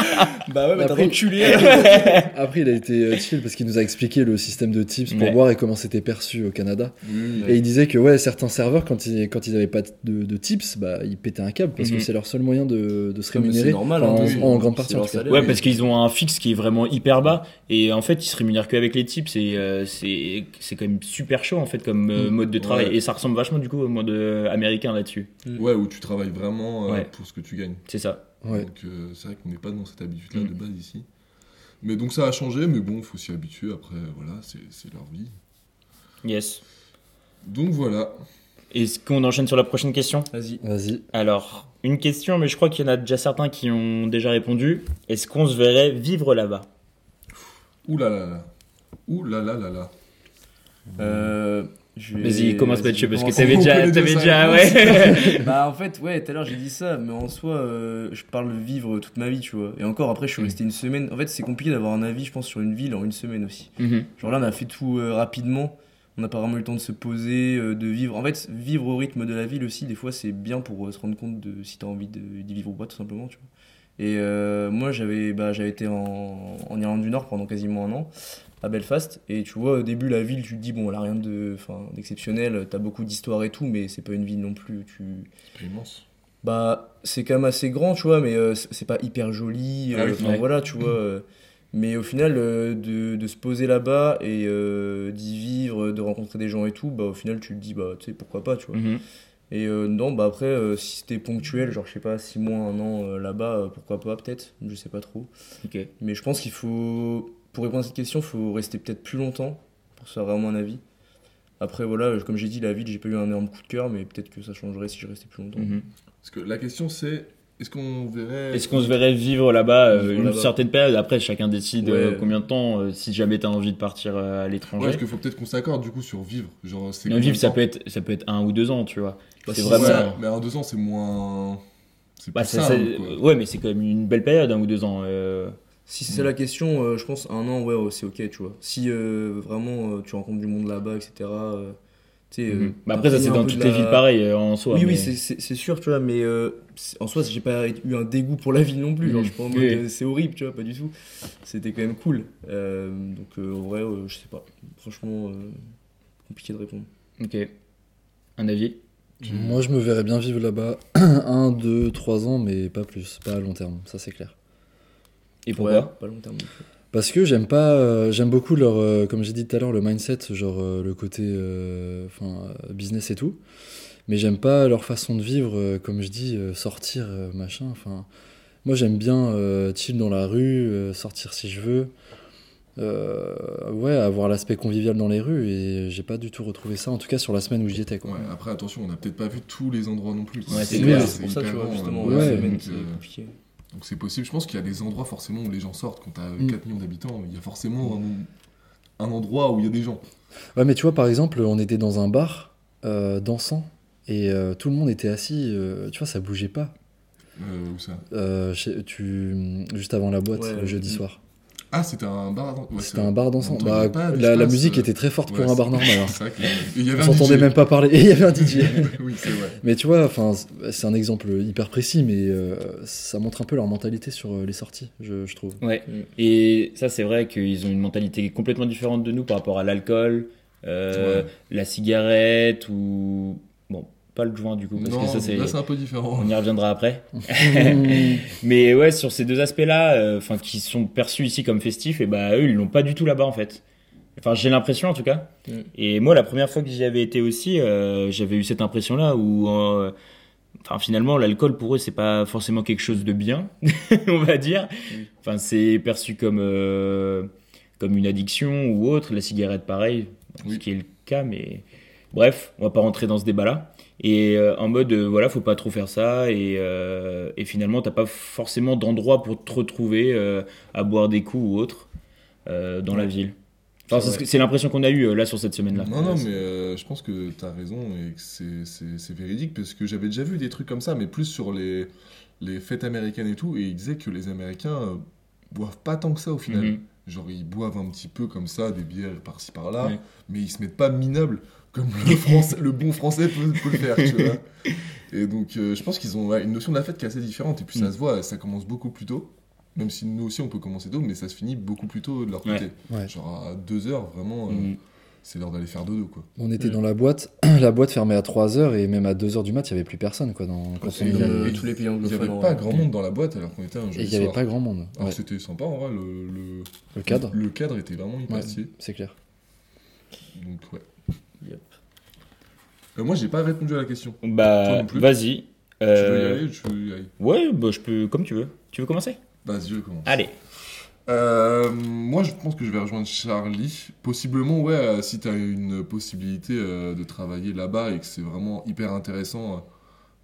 Bah ouais, mais t'as Après- enculé. Après, il a été euh, chill parce qu'il nous a expliqué le système de tips pour Ouais. voir et comment c'était perçu au Canada. Oui, Et il disait que ouais, certains serveurs, quand ils, quand ils avaient pas de, de tips, bah, ils pétaient un câble parce que c'est leur seul moyen de, de se rémunérer. c'est normal, Enfin, hein, en, en grande partie en salaire. Ouais, oui. parce qu'ils ont un fixe qui est vraiment hyper bas et en fait, ils se rémunèrent que avec les tips et euh, c'est c'est quand même super chaud en fait comme euh, Mm. mode de travail Ouais. et ça ressemble vachement du coup au mode américain là-dessus. Ouais, où tu travailles vraiment euh, Ouais. pour ce que tu gagnes. C'est ça. Ouais. Donc euh, c'est vrai qu'on n'est pas dans cette habitude-là Mm. de base ici. Mais donc ça a changé, mais bon, faut s'y habituer. Après, voilà, c'est leur vie. Yes. Donc voilà. Est-ce qu'on enchaîne sur la prochaine question? Vas-y. Vas-y. Alors, une question, mais je crois qu'il y en a déjà certains qui ont déjà répondu. Est-ce qu'on se verrait vivre là-bas? Ouh là là là. Ouh là là là là. Euh, vais- Vas-y, commence Mathieu, parce que t'avais déjà, t'avais déjà ouais. bah en fait ouais tout à l'heure j'ai dit ça mais en soi euh, je parle vivre toute ma vie tu vois. Et encore après je suis Mm. resté une semaine. En fait c'est compliqué d'avoir un avis je pense sur une ville en une semaine aussi. Mhm. genre là on a fait tout euh, rapidement. On n'a pas vraiment eu le temps de se poser euh, de vivre. En fait vivre au rythme de la ville aussi des fois c'est bien pour se rendre compte de si t'as envie d'y vivre ou pas tout simplement tu vois. Et moi j'avais bah, été en, en Irlande du Nord pendant quasiment un an à Belfast et tu vois au début la ville tu te dis bon elle a rien de enfin d'exceptionnel t'as beaucoup d'histoire et tout mais c'est pas une ville non plus tu C'est pas immense. bah, c'est quand même assez grand, tu vois, mais euh, c'est pas hyper joli. Ah euh, oui. enfin, Ouais. voilà, tu vois. euh, mais au final, euh, de, de se poser là-bas et euh, d'y vivre, de rencontrer des gens et tout, bah au final, tu te dis, bah tu sais, pourquoi pas, tu vois. Mhm. Et euh, non, bah après, euh, si c'était ponctuel, genre je sais pas, 6 mois, un an euh, là-bas, euh, pourquoi pas, peut-être, je sais pas trop. Ok. Mais je pense qu'il faut, pour répondre à cette question, il faut rester peut-être plus longtemps pour se faire vraiment un avis. Après, voilà, comme j'ai dit, la ville, j'ai pas eu un énorme coup de cœur, mais peut-être que ça changerait si je restais plus longtemps. Mhm. Parce que la question c'est est-ce qu'on verrait. Est-ce qu'on se verrait vivre là-bas euh, une certaine période? Après, chacun décide Ouais. euh, combien de temps, euh, si jamais t'as envie de partir euh, à Ouais, l'étranger. parce qu'il faut peut-être qu'on s'accorde du coup sur vivre. Genre, vivre, ça peut, être, ça peut être un ou deux ans, tu vois. Bah, c'est vraiment. Ouais, mais en deux ans c'est moins. C'est Bah, ça- simple, ouais, mais c'est quand même une belle période, un ou deux ans. Si c'est la question, euh, je pense un an, ouais, ouais, c'est ok, tu vois. Si euh, vraiment euh, tu rencontres du monde là-bas, etc. euh, tu sais. euh, Mhm. Bah, après, ça, c'est dans toutes les la- villes pareil euh, en soi. Oui, mais- oui, c'est- sûr, tu vois, mais euh, en soi, j'ai pas eu un dégoût pour la ville non plus. Genre, Mhm. je suis pas en mode Oui. c'est horrible, tu vois, pas du tout. C'était quand même cool. Euh, donc, euh, en vrai, euh, je sais pas. Franchement, euh, compliqué de répondre. Ok. Un avis? Moi, je me verrais bien vivre là-bas un, deux, trois ans, mais pas plus, pas à long terme, ça c'est clair. Et pourquoi Ouais, Pas long terme. non plus. Parce que j'aime pas, euh, j'aime beaucoup leur, euh, comme j'ai dit tout à l'heure, le mindset, genre euh, le côté, enfin, business et tout. Mais j'aime pas leur façon de vivre, euh, comme je dis, euh, sortir, euh, machin. Enfin, moi j'aime bien euh, chill dans la rue, euh, sortir si je veux. Euh, ouais, avoir l'aspect convivial dans les rues et j'ai pas du tout retrouvé ça, en tout cas sur la semaine où j'y étais. Quoi. Ouais, après, attention, on n'a peut-être pas vu tous les endroits non plus. Ouais, c'est C'est clair. c'est pour ça, tu hyper vois, justement, ouais, la semaine, donc, c'est compliqué. Donc c'est possible. Je pense qu'il y a des endroits forcément où les gens sortent. Quand tu as Mm. 4 millions d'habitants, il y a forcément un, un endroit où il y a des gens. Ouais, mais tu vois, par exemple, on était dans un bar euh, dansant et euh, tout le monde était assis, euh, tu vois, ça bougeait pas. Euh, où ça? Euh, chez- tu, juste avant la boîte, Ouais, le jeudi mm. soir. Ah, c'était un bar à dan- ouais, C'était un bar dansant. Bah, pas la, musique euh, était très forte ouais, pour un bar normal. hein. C'est vrai y avait- il y avait On s'entendait même pas parler. Et il y avait un DJ. oui, c'est vrai. mais tu vois, enfin, c'est un exemple hyper précis, mais euh, ça montre un peu leur mentalité sur euh, les sorties, je, je trouve. Ouais. Mm. Et ça, c'est vrai qu'ils ont une mentalité complètement différente de nous par rapport à l'alcool, euh, Ouais. la cigarette ou. Pas le joint du coup, parce non, que ça, c'est. là c'est un peu différent. On y reviendra après. Mais ouais, sur ces deux aspects-là, euh, enfin, qui sont perçus ici comme festifs, et bah eux, ils l'ont pas du tout là-bas en fait. Enfin, j'ai l'impression en tout cas. Mm. Et moi, la première fois que j'y avais été aussi, euh, j'avais eu cette impression-là où, euh, enfin, finalement, l'alcool pour eux, c'est pas forcément quelque chose de bien, on va dire. Oui. Enfin, c'est perçu comme euh, comme une addiction ou autre. La cigarette, pareil, Oui. ce qui est le cas, mais bref, on va pas rentrer dans ce débat-là. Et euh, en mode, euh, voilà, faut pas trop faire ça. Et, euh, et finalement, t'as pas forcément d'endroit pour te retrouver euh, à boire des coups ou autre dans la ville. Enfin, C'est l'impression qu'on a eu euh, là sur cette semaine-là. Non, non, mais euh, je pense que tu as raison et que c'est- véridique parce que j'avais déjà vu des trucs comme ça, mais plus sur les, les fêtes américaines et tout, et ils disaient que les Américains euh, boivent pas tant que ça au final. Mhm. Genre, ils boivent un petit peu comme ça, des bières par-ci par-là, Ouais. mais ils se mettent pas minables comme le, français, le bon français peut, peut le faire, tu vois. Et donc, euh, je pense qu'ils ont ouais, une notion de la fête qui est assez différente, et puis ça Mm. se voit, ça commence beaucoup plus tôt. Même si nous aussi on peut commencer tôt, mais ça se finit beaucoup plus tôt de leur côté. Ouais. Genre à 2 heures, vraiment, euh, Mhm. c'est l'heure d'aller faire dodo, quoi. On était Mm. dans la boîte, la boîte fermée à 3h et même à 2h du mat, il y avait plus personne. Quoi, dans, quand y euh, Et tous les pays Il n'y avait pas vrai. grand monde dans la boîte alors qu'on était un Et jeudi il n'y avait pas grand monde. Alors Ouais. c'était sympa en vrai, le, le, Le cadre, le cadre était vraiment hyper c'est clair. Donc ouais. Yep. Euh, moi j'ai pas répondu à la question. Bah, non plus. vas-y. Tu veux y Euh, aller ou tu veux y aller? Ouais, bah, je peux, comme tu veux. Tu veux commencer? Vas-y, je commence. Allez. Euh, moi je pense que je vais rejoindre Charlie. Possiblement, ouais, euh, si tu as une possibilité euh, de travailler là-bas et que c'est vraiment hyper intéressant, euh,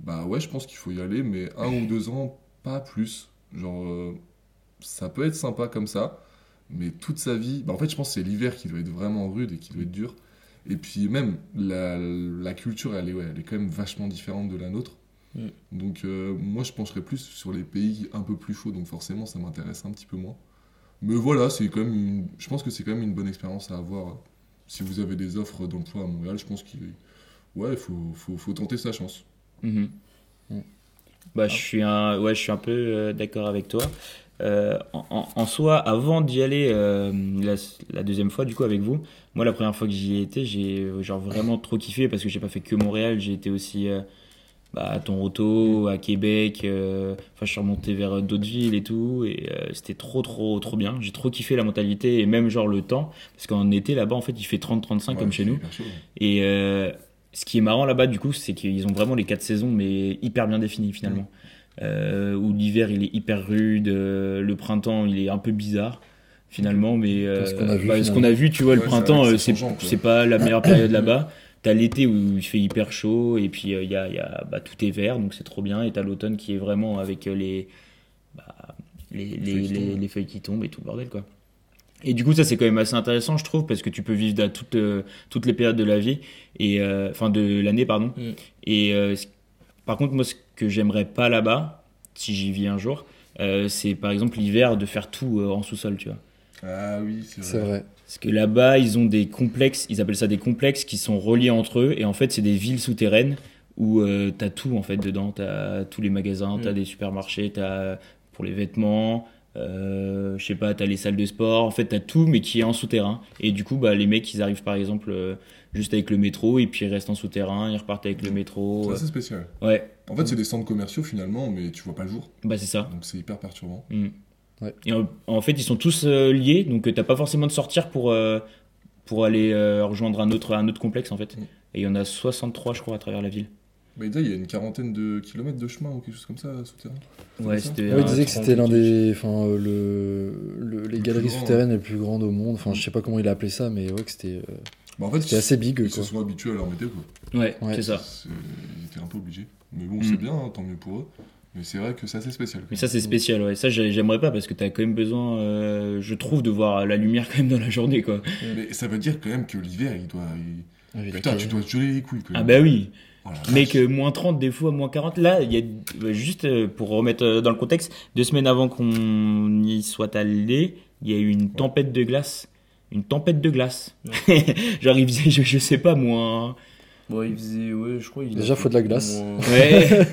bah ouais, je pense qu'il faut y aller, mais un ou deux ans, pas plus. Genre, euh, ça peut être sympa comme ça, mais toute sa vie, bah en fait, je pense que c'est l'hiver qui doit être vraiment rude et qui doit être dur. Et puis même, la, la culture, elle est, ouais, elle est quand même vachement différente de la nôtre. Mm. Donc euh, moi, je pencherais plus sur les pays un peu plus chauds, donc forcément, ça m'intéresse un petit peu moins. Mais voilà, c'est quand même une... je pense que c'est quand même une bonne expérience à avoir. Si vous avez des offres d'emploi à Montréal, je pense qu'il ouais, faut, faut tenter sa chance. Mhm. Mm. Bah, je suis un, ouais, je suis un peu euh, d'accord avec toi. Euh, en, soi, avant d'y aller euh, la, la deuxième fois, du coup, avec vous, moi, la première fois que j'y ai été, j'ai euh, genre vraiment trop kiffé parce que j'ai pas fait que Montréal, j'ai été aussi euh, bah, à Toronto, à Québec. Enfin, je suis remonté vers d'autres villes et tout, et c'était trop, trop, trop bien. J'ai trop kiffé la mentalité et même genre le temps, parce qu'en été là-bas, en fait, il fait 30-35 Ouais, comme chez nous. Et ce qui est marrant là-bas, du coup, c'est qu'ils ont vraiment les quatre saisons, mais hyper bien définies finalement. Euh, où l'hiver il est hyper rude, euh, le printemps il est un peu bizarre finalement, mais euh, Ce qu'on a vu, bah, ce qu'on a vu, tu vois, le Ouais, printemps, c'est pas la meilleure période là-bas. T'as l'été où il fait hyper chaud et puis euh, il y a, il y a bah, tout est vert donc c'est trop bien et t'as l'automne qui est vraiment avec euh, les, bah, les, les, feuilles qui les- feuilles qui tombent et tout le bordel quoi. Et du coup, ça c'est quand même assez intéressant, je trouve, parce que tu peux vivre à toutes, euh, toutes les périodes de la vie, et euh, enfin de l'année, pardon. Mm. Et euh, par contre, moi, ce que j'aimerais pas là-bas, si j'y vis un jour, euh, c'est par exemple l'hiver de faire tout euh, en sous-sol, tu vois. Ah oui, c'est vrai. vrai. Parce que là-bas, ils ont des complexes, ils appellent ça des complexes qui sont reliés entre eux, et en fait, c'est des villes souterraines où euh, t'as tout en fait dedans. T'as tous les magasins, t'as Mm. des supermarchés, t'as pour les vêtements, euh, je sais pas, t'as les salles de sport. En fait, t'as tout, mais qui est en souterrain. Et du coup, bah, les mecs, ils arrivent par exemple euh, juste avec le métro, et puis ils restent en souterrain, ils repartent avec le métro. C'est assez spécial. Ouais, En fait, c'est des centres commerciaux finalement, mais tu vois pas le jour. bah c'est ça. Donc c'est hyper perturbant. Mm. Ouais. Et en, en fait, ils sont tous euh, liés, donc euh, t'as pas forcément de sortir pour, euh, pour aller euh, rejoindre un autre, un autre complexe en fait. Mm. Et il y en a 63, je crois, à travers la ville. Mais il y a une quarantaine de kilomètres de chemin ou quelque chose comme ça souterrain. Ouais, c'était. Ouais, il disait que 30 c'était l'un des, enfin, euh, le, le- les Le galeries grand, souterraines les plus grandes au monde. Enfin, je sais pas comment il a appelé ça, mais ouais, que c'était, euh, Bah, en fait, c'était assez big, ils se sont habitués à leur météo, quoi. Ouais, Ouais. c'est ça. Ils étaient un peu obligés. Mais bon, Mm. c'est bien, hein, tant mieux pour eux. Mais c'est vrai que c'est assez spécial. Mais ça, c'est spécial, ouais. Ça, j'ai- j'aimerais pas parce que t'as quand même besoin, euh, je trouve, de voir la lumière quand même dans la journée, quoi. Mais ça veut dire quand même que l'hiver, il doit. il- Ah, Putain, tu dois te geler les couilles. Quand Ah même. bah oui. Oh vache. euh, moins 30, des fois, moins 40. Là, il y a, euh, juste euh, pour remettre euh, dans le contexte, deux semaines avant qu'on y soit allé, il y a eu une tempête de glace. Une tempête de glace. Genre, il faisait, je, je sais pas, moins. Bon, il faisait, ouais, je crois. Il Déjà, faut de la glace. Moins, Ouais,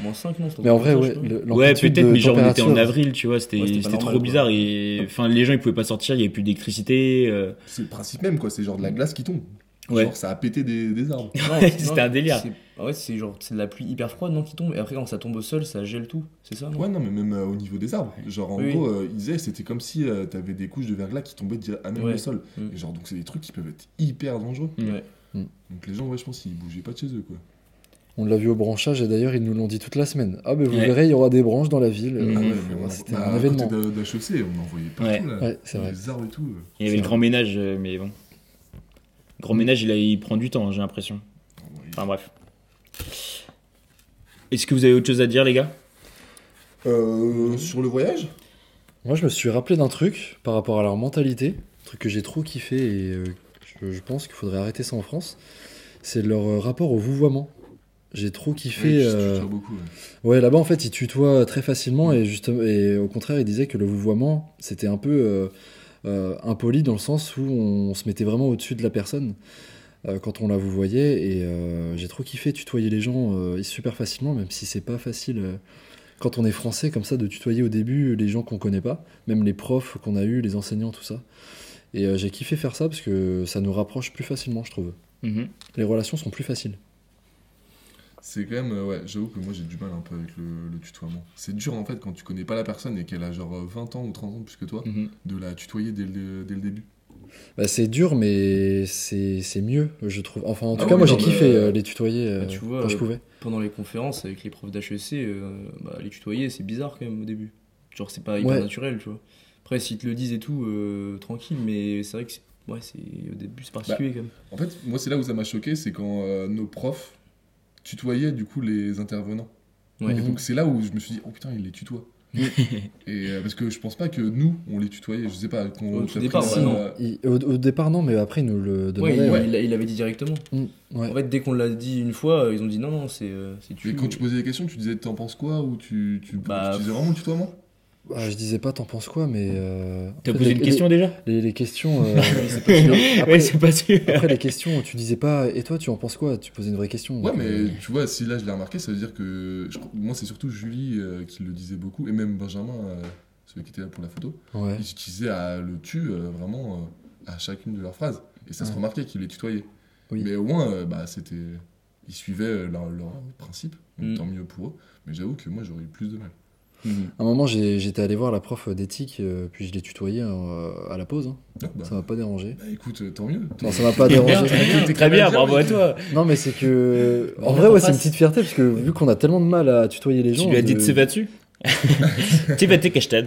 moins 5, non Mais en vrai, ouais, le- ouais peut-être, mais genre, on était en avril, tu vois, c'était Ouais, trop bizarre. Et enfin, les gens, ils pouvaient pas sortir, il y avait plus d'électricité. euh, C'est le principe même, quoi. C'est genre de la glace qui tombe. Ouais. Genre, ça a pété des, des arbres. C'était un délire. c'est- ah Ouais, c'est genre, c'est de la pluie hyper froide, non, qui tombe. Et après, quand ça tombe au sol, ça gèle tout. C'est ça, non? Ouais, non, mais même euh, au niveau des arbres. Genre, en Oui, gros, euh, ils disaient c'était comme si euh, t'avais des couches de verglas qui tombaient à même Ouais. le sol. Mm. Et genre, donc c'est des trucs qui peuvent être hyper dangereux. Mm. Donc les gens, ouais, je pense qu'ils bougeaient pas de chez eux, quoi. On l'a vu au branchage et d'ailleurs ils nous l'ont dit toute la semaine. Ah ben vous Ouais. verrez, il y aura des branches dans la ville. Mhm. Euh, Ah ouais, on- C'était bah, un à événement. d'HEC, on en voyait partout, là. Ouais, c'est vrai. Les arbres et tout. Il y avait C'est le grand ménage, euh, mais bon. Grand ménage, il, a- il prend du temps, j'ai l'impression. Enfin bref. Est-ce que vous avez autre chose à dire, les gars? Euh, sur le voyage? Moi je me suis rappelé d'un truc par rapport à leur mentalité, un truc que j'ai trop kiffé et euh, je, je pense qu'il faudrait arrêter ça en France. C'est leur euh, rapport au vouvoiement. J'ai trop kiffé. Ouais, euh, beaucoup, ouais. Ouais, là-bas, en fait, ils tutoient très facilement et, justement, et au contraire, ils disaient que le vouvoiement, c'était un peu euh, euh, impoli dans le sens où on se mettait vraiment au-dessus de la personne euh, quand on la vouvoyait. Et euh, j'ai trop kiffé tutoyer les gens euh, super facilement, même si c'est pas facile euh, quand on est français comme ça de tutoyer au début les gens qu'on connaît pas, même les profs qu'on a eu, les enseignants, tout ça. Et euh, j'ai kiffé faire ça parce que ça nous rapproche plus facilement, je trouve. Mhm. Les relations sont plus faciles. C'est quand même, euh, ouais, j'avoue que moi j'ai du mal un peu avec le, le tutoiement. C'est dur en fait quand tu connais pas la personne et qu'elle a genre euh, 20 ans ou 30 ans plus que toi, Mhm. de la tutoyer dès le, dès le début. Bah, c'est dur, mais c'est c'est mieux, je trouve. Enfin, en tout Ah cas, oui, moi, j'ai mais, kiffé euh, euh, les tutoyer euh, bah, tu vois, quand je euh, pouvais. Pendant les conférences avec les profs d'HEC, euh, bah, les tutoyer, c'est bizarre quand même au début. Genre, c'est pas hyper Ouais. naturel, tu vois. Après, s'ils te le disent et tout, euh, tranquille, mais c'est vrai que c'est- ouais, c'est au début, c'est particulier quand même. En fait, moi c'est là où ça m'a choqué, c'est quand euh, nos profs tutoyaient du coup les intervenants. Ouais. Et donc c'est là où je me suis dit, oh putain, il les tutoie. et euh, parce que je pense pas que nous, on les tutoyait, je sais pas. Qu'on Au pris départ, la- non. Il- au, au départ, non, mais après, ils nous le Ouais, demandaient. ouais. il- il avait dit directement. Mm, ouais. En fait, dès qu'on l'a dit une fois, ils ont dit non, non, c'est c'est tu. Et quand tu posais des questions, tu disais t'en penses quoi ou tu, tu, Bah, tu disais vraiment le tutoiement? Bah, je disais pas, t'en penses quoi, mais. euh, T'as posé les- une question déjà Les, questions. euh, c'est pas sûr. Après- Ouais, c'est pas sûr. après, les questions, tu disais pas, et toi, tu en penses quoi? Tu posais une vraie question. Ouais, mais euh, tu vois, si là je l'ai remarqué, ça veut dire que. je moi, c'est surtout Julie euh, qui le disait beaucoup, et même Benjamin, euh, celui qui était là pour la photo. Ouais. Ils utilisaient à le tu euh, vraiment euh, à chacune de leurs phrases. Et ça se remarquait qu'ils les tutoyaient. Oui. Mais au moins, euh, bah, c'était. Ils suivaient euh, leur, leur principe, donc Mm. tant mieux pour eux. Mais j'avoue que moi, j'aurais eu plus de mal. Mhm. À un moment, j'étais allé voir la prof d'éthique, euh, puis je l'ai tutoyé euh, à la pause. hein. Bah, Ça m'a pas dérangé. bah, écoute, euh, tant mieux. Non, ça m'a pas Bien, dérangé. très bien, T'es très bien, bravo à toi. Non, mais c'est que. En vrai, ouais, c'est une petite fierté, parce que vu qu'on a tellement de mal à tutoyer les gens. Tu lui as dit de se battre dessus Tu vas te cacher.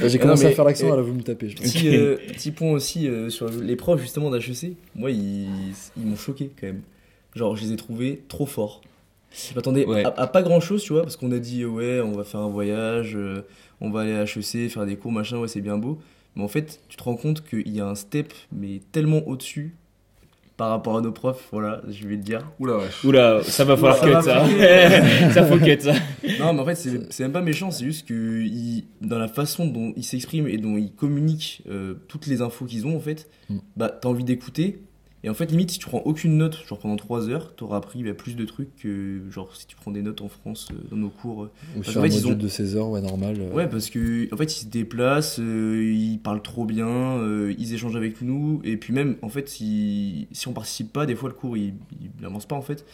Ouais, J'ai commencé non, mais- à faire l'accent, elle a voulu me taper. je pense. Petit, euh, petit point aussi euh, sur les profs justement d'HEC. Moi, ils, ils m'ont choqué quand même. Genre, je les ai trouvés trop forts. Je m'attendais Ouais. à, à pas grand chose, tu vois, parce qu'on a dit, ouais, on va faire un voyage, euh, on va aller à HEC, faire des cours, machin, ouais, c'est bien beau. Mais en fait, tu te rends compte qu'il y a un step, mais tellement au-dessus par rapport à nos profs, voilà, je vais le dire. Oula, wesh. Oula, ça va falloir Ça cut va ça. falloir ça faut cut ça. Non, mais en fait, c'est c'est même pas méchant, c'est juste que il- dans la façon dont ils s'expriment et dont ils communiquent euh, toutes les infos qu'ils ont, en fait, Mm. bah t'as envie d'écouter. Et en fait, limite, si tu prends aucune note, genre pendant 3 heures, t'auras appris bah, plus de trucs que genre si tu prends des notes en France euh, dans nos cours. euh. Ou Parce sur un fait, ils module ont- de 16 heures, ouais, normal. euh. Ouais, parce que en fait, ils se déplacent, euh, ils parlent trop bien, euh, ils échangent avec nous, et puis même, en fait, si, si on participe pas, des fois le cours il, il n'avance pas en fait.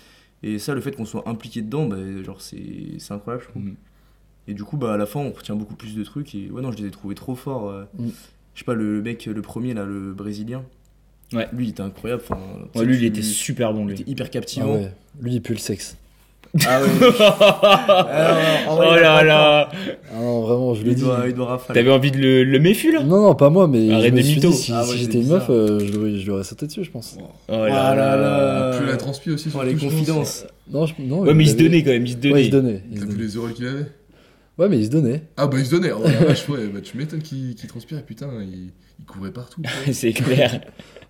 Et ça, le fait qu'on soit impliqué dedans, bah, genre c'est c'est incroyable, je trouve. Mhm. Et du coup, bah, à la fin, on retient beaucoup plus de trucs. Et ouais, non, je les ai trouvés trop forts. euh. Mm. Je sais pas, le mec, le premier, là, le brésilien. Ouais. Lui, il était incroyable. Enfin, Ouais, lui, il était super bon il lui. était hyper Ah captivant. ouais. Lui, il pue le sexe. Ah ouais. Vrai, oh il là pas là Ah non, vraiment, je le Il dis. doit, il doit. T'avais envie de le, le méfu là? Non, non, pas moi, mais Arrête je me de suis dit, si, Ah si j'étais une meuf, euh, je, l'aurais- je lui aurais sauté dessus, je pense. Oh là Ah là là là. Plus la transpi aussi. Oh, surtout, les je pense. confidences. Non, je, non Ouais, mais il se donnait quand même, il se donnait. Ouais, il se donnait. il T'as vu les oraux qu'il avait Ouais, mais il se donnait. Ah bah il se donnait. Oh la vache, ouais. Bah tu m'étonnes qu'il qu'il transpire. Putain, il, il courait partout. C'est clair.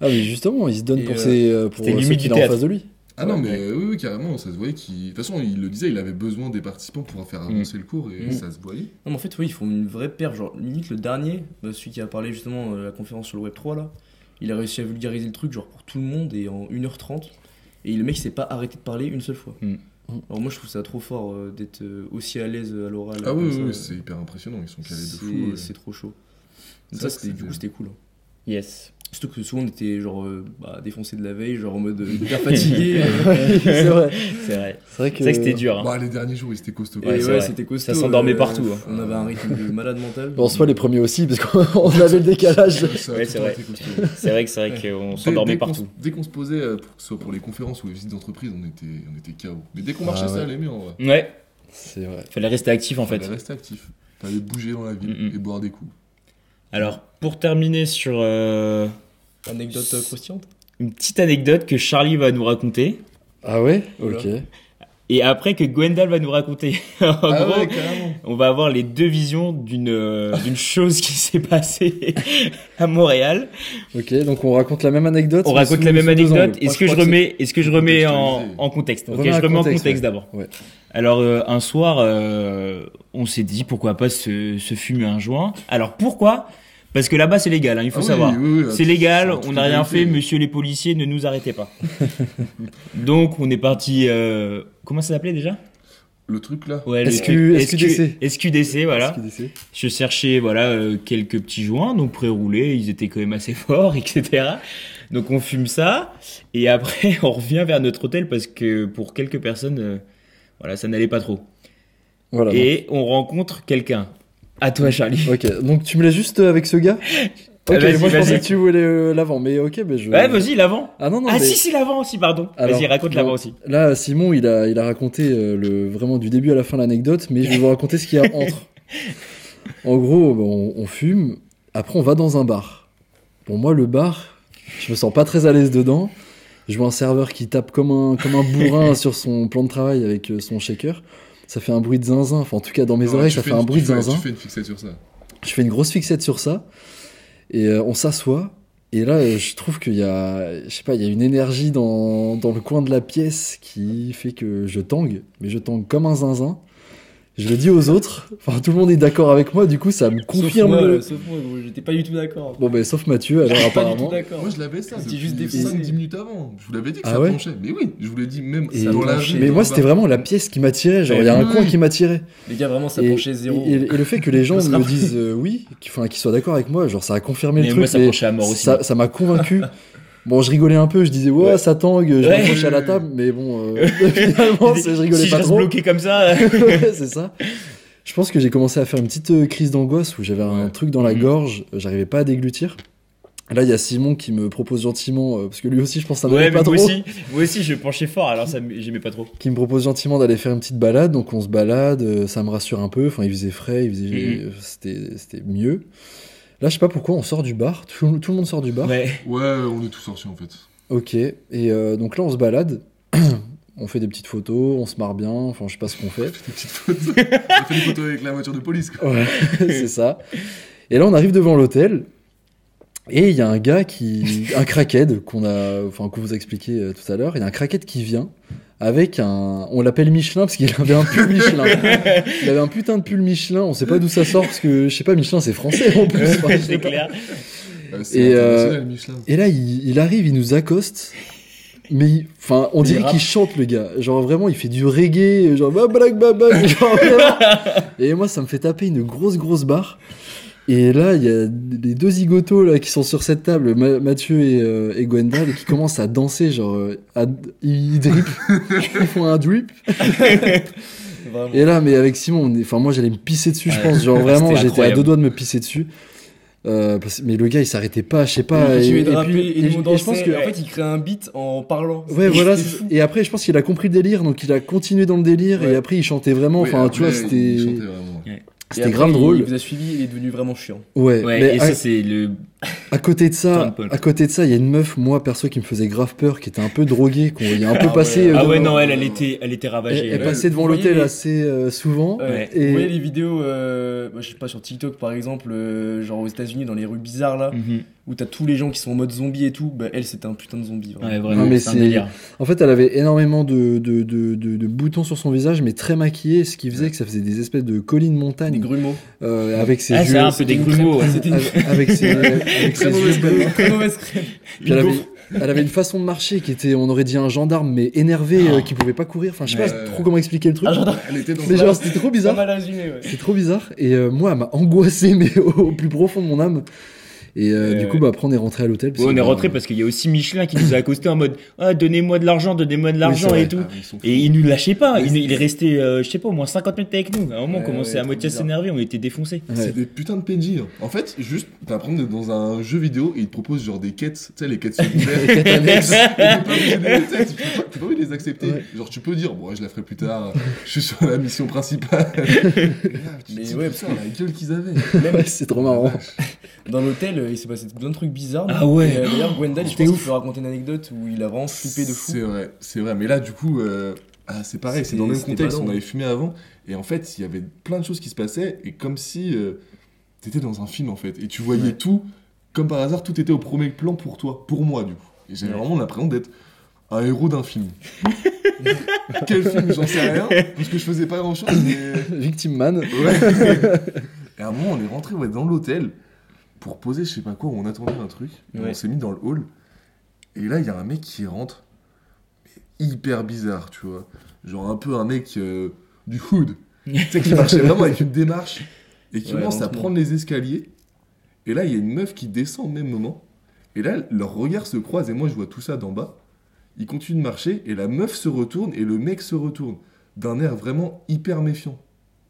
Ah, mais justement, il se donne Et, pour, euh, ses, euh, pour c'était ceux en face de lui. Ah non, mais oui, oui, carrément, ça se voyait qu'il. De toute façon, il le disait, il avait besoin des participants pour faire avancer le cours et Mm. ça se voyait. Non, mais en fait, oui, ils font une vraie paire. Genre, limite, le dernier, bah, celui qui a parlé justement euh, à la conférence sur le Web 3, là, il a réussi à vulgariser le truc, genre pour tout le monde, et en 1h30. Et le mec, il s'est pas arrêté de parler une seule fois. Mm. Alors, moi, je trouve ça trop fort euh, d'être euh, aussi à l'aise à l'oral. Ah oui, euh, c'est hyper impressionnant. Ils sont calés de c'est- fou. ouais. C'est trop chaud. Ça, du coup, c'était cool. hein. Yes. Surtout que souvent, on était genre euh, bah, défoncé de la veille, genre en mode euh, hyper fatigué. c'est vrai. C'est vrai. C'est vrai que. Que c'était dur. hein. Bah, les derniers jours, ils étaient costauds. Ouais, c'était costaud. Ça s'endormait euh, partout, hein. On avait un rythme de malade mental. En soi, les premiers aussi, parce qu'on avait le décalage. Ouais, c'est vrai. C'est vrai que c'est vrai qu'on s'endormait partout. Dès qu'on se posait, euh, pour, que ce soit pour les conférences ou les visites d'entreprise, on était, on était KO. Mais dès qu'on Ah marchait, ça allait mieux en vrai. Ouais, C'est vrai. fallait rester actif en fait. Fallait rester actif. Fallait bouger dans la ville Mm, mm. et boire des coups. Alors, pour terminer sur euh, Anecdote croustillante une petite anecdote que Charlie va nous raconter, Ah ouais? Voilà. Ok. Et après que Gwendal va nous raconter. en ah gros, ouais, on va avoir les deux visions d'une euh, d'une chose qui s'est passée à Montréal. Ok, donc on raconte la même anecdote. On raconte sous- la même anecdote. Est-ce que je remets, est-ce que je remets en, contexte Ok, Remets je remets en contexte, contexte ouais. d'abord. Ouais. Alors euh, un soir, euh, on s'est dit pourquoi pas se, se fumer un joint. Alors pourquoi Parce que là-bas c'est légal, hein, il faut Ah savoir. oui, oui, C'est légal, on n'a rien fait, monsieur les policiers, ne nous arrêtez pas. Donc on est parti. euh, comment ça s'appelait déjà? Le truc là. Ouais, le SQ, SQDC. SQDC, voilà. SQDC. Je cherchais voilà euh, quelques petits joints, donc pré-roulés, ils étaient quand même assez forts, etc. Donc on fume ça et après on revient vers notre hôtel parce que pour quelques personnes, euh, voilà, ça n'allait pas trop. Voilà. Et on rencontre quelqu'un. À toi, Charlie. Ok, donc tu me laisses juste avec ce gars? Ok, moi je pensais que tu voulais euh, l'avant, mais ok, ben je. Ouais, vas-y, l'avant. Ah non, non, Ah mais- si, si, l'avant aussi, pardon. Alors, Vas-y, raconte l'avant aussi. Là, Simon, il a, il a raconté euh, le, vraiment du début à la fin l'anecdote, mais je vais vous raconter ce qu'il y a entre. En gros, bon, on, on fume, après on va dans un bar. Bon, moi, le bar, je me sens pas très à l'aise dedans. Je vois un serveur qui tape comme un, comme un bourrin sur son plan de travail avec euh, son shaker. Ça fait un bruit de zinzin. Enfin, en tout cas, dans mes Non, oreilles, ça fait un bruit de fais- zinzin. Tu fais une fixette sur ça. Je fais une grosse fixette sur ça. Et euh, on s'assoit. Et là, euh, je trouve qu'il y a, je sais pas, il y a une énergie dans, dans le coin de la pièce qui fait que je tangue, mais je tangue comme un zinzin. Je le dis aux autres. Enfin, tout le monde est d'accord avec moi. Du coup, ça me confirme Sauf moi, le. sauf moi, j'étais pas du tout d'accord. Bon, ben, sauf Mathieu, alors Pas du tout apparemment. Moi, je l'avais ça. C'était juste défoncé. 5-10 minutes avant. Je vous l'avais dit que Ah ça ouais penchait. Mais oui, je vous l'ai dit même Et- dans la Mais moi, c'était vraiment la pièce qui m'attirait. Genre, il y a un coin qui m'attirait. Les gars, vraiment, ça Et, penchait zéro. et- et le fait que les gens me disent euh, oui, qu'ils soient d'accord avec moi, genre ça a confirmé Mais le moi, truc. ça mais penchait à mort aussi. Ça ça m'a convaincu. Bon, je rigolais un peu, je disais ouais, ça tangue, je Ouais. m'approchais à la table, mais bon, euh, finalement, je rigolais si je pas reste trop. bloqué comme ça. C'est ça. Je pense que j'ai commencé à faire une petite euh, crise d'angoisse où j'avais un truc dans la Mhm. gorge, j'arrivais pas à déglutir. Là, il y a Simon qui me propose gentiment, euh, parce que lui aussi, je pense, ça ouais, pas moi trop, aussi, moi aussi, je penchais fort, alors ça, j'aimais pas trop. qui me propose gentiment d'aller faire une petite balade. Donc on se balade, euh, ça me rassure un peu. Enfin, il faisait frais, il faisait, Mhm. c'était, c'était mieux. Là, je sais pas pourquoi on sort du bar. Tout, tout le monde sort du bar. Ouais. Ouais, on est tous sortis en fait. Ok. Et euh, donc là, on se balade. on fait des petites photos, on se marre bien. Enfin, je sais pas ce qu'on fait. Des petites photos. on fait des photos avec la voiture de police. Quoi. Ouais, c'est ça. Et là, on arrive devant l'hôtel. Et il y a un gars qui. Un crackhead qu'on a. Enfin, qu'on vous a expliqué euh, tout à l'heure. Il y a un crackhead qui vient avec un. On l'appelle Michelin parce qu'il avait un pull Michelin. Il avait un putain de pull Michelin. On sait pas d'où ça sort parce que, je sais pas, Michelin c'est français en plus. Enfin, c'est clair. C'est Et, euh. Et là, il, il arrive, il nous accoste. Mais enfin, on Il dirait qu'il chante le gars. Genre vraiment, il fait du reggae, genre bah black bah bah. genre, vraiment. Et moi, ça me fait taper une grosse grosse barre. Et là, il y a les deux zigotos là qui sont sur cette table, Ma- Mathieu et, euh, et Gwendal, qui commencent à danser, genre euh, à- ils drippent, ils font un drip. Vraiment. Et là, mais avec Simon, on est- enfin moi j'allais me pisser dessus, je pense. Genre vraiment, j'étais à deux doigts de me pisser dessus. Euh, parce- mais le gars, il s'arrêtait pas, je sais pas. il et, et rapper, puis- et, et je- et pense dansait, que. et en fait, il crée un beat en parlant. Ouais, voilà. Et après, je pense qu'il a compris le délire, donc il a continué dans le délire, Ouais. et après, il chantait vraiment. Oui, Enfin, après, tu vois, c'était. C'était grave il- drôle. Il vous a suivi, il est devenu vraiment chiant. Ouais, Ouais, mais et ça, c'est le. À côté de ça, à côté de ça, il y a une meuf, moi perso, qui me faisait grave peur, qui était un peu droguée, qu'on voyait un peu Ah passer. ouais. euh, Ah ouais, non, elle, elle était, elle était ravagée. elle elle. passait devant l'hôtel les- assez euh, souvent. Ouais. Et- Vous voyez les vidéos, euh, bah, je sais pas, sur TikTok par exemple, euh, genre aux États-Unis, dans les rues bizarres là, Mhm. où t'as tous les gens qui sont en mode zombie et tout, bah elle c'était un putain de zombie. Vraiment. Ouais, vraiment, Non, mais c'est un c'est- délire. En fait, elle avait énormément de, de, de, de, de boutons sur son visage, mais très maquillée, ce qui faisait que ça faisait des espèces de collines Des montagnes grumeaux. euh, avec ses Ah, yeux. c'est un peu des grumeaux. avec ses, avec très mauvaise crème. Très mauvaise crème. Puis elle avait, elle avait une façon de marcher qui était, on aurait dit un gendarme, mais énervé, Ah. euh, qui pouvait pas courir. Enfin, je sais pas trop comment expliquer le truc. Ah, gendarme. Elle était dans mais un- genre, c'était trop bizarre. ouais. C'était trop bizarre. Et euh, moi, elle m'a angoissé, mais au, au plus profond de mon âme. Et euh, du ouais. coup, bah, après, on est rentré à l'hôtel. Ouais, on que, est bah, rentré parce qu'il y a aussi Michelin qui nous a accosté en mode ah, donnez-moi de l'argent, donnez-moi de l'argent et tout. Ah. Et il nous lâchait pas. Il, il est resté, euh, je sais pas, au moins 50 minutes avec nous. À un moment, Ouais, on commençait ouais, à moitié à s'énerver, on était défoncés. ouais. C'est des putains de PNJ. hein. En fait, juste, d'être dans un jeu vidéo et ils te proposent genre des quêtes, tu sais, les quêtes secondaires. Les quêtes annexes. accepter. Ouais. Genre, tu peux dire, bon, ouais, je la ferai plus tard, je suis sur la mission principale. Là, tu Mais ouais, putain, la gueule qu'ils avaient. C'est trop marrant. Dans l'hôtel, euh, il s'est passé plein de trucs bizarres. Ah ouais. Euh, D'ailleurs, Gwendal, je C'était pense qu'il peut raconter une anecdote où il a vraiment flippé de fou. C'est vrai, c'est vrai. Mais là, du coup, euh, ah, c'est pareil, c'est dans le même contexte. On avait fumé avant, et en fait, il y avait plein de choses qui se passaient, et comme si euh, t'étais dans un film, en fait. Et tu voyais Ouais. tout, comme par hasard, tout était au premier plan pour toi, pour moi, du coup. Et j'avais vraiment l'impression d'être un héros d'un film. Quel film, j'en sais rien, parce que je faisais pas grand chose, mais. Victim Man. Ouais. et à un moment, on est rentré ouais, dans l'hôtel pour poser, je sais pas quoi, on attendait un truc. Ouais. On s'est mis dans le hall. Et là, il y a un mec qui rentre, mais hyper bizarre, tu vois. Genre un peu un mec euh, du hood. tu sais, qui marchait vraiment avec une démarche. Et qui Ouais, commence à prendre les escaliers. Et là, il y a une meuf qui descend au même moment. Et là, leurs regards se croisent et moi, je vois tout ça d'en bas. Ils continuent de marcher et la meuf se retourne et le mec se retourne. D'un air vraiment hyper méfiant.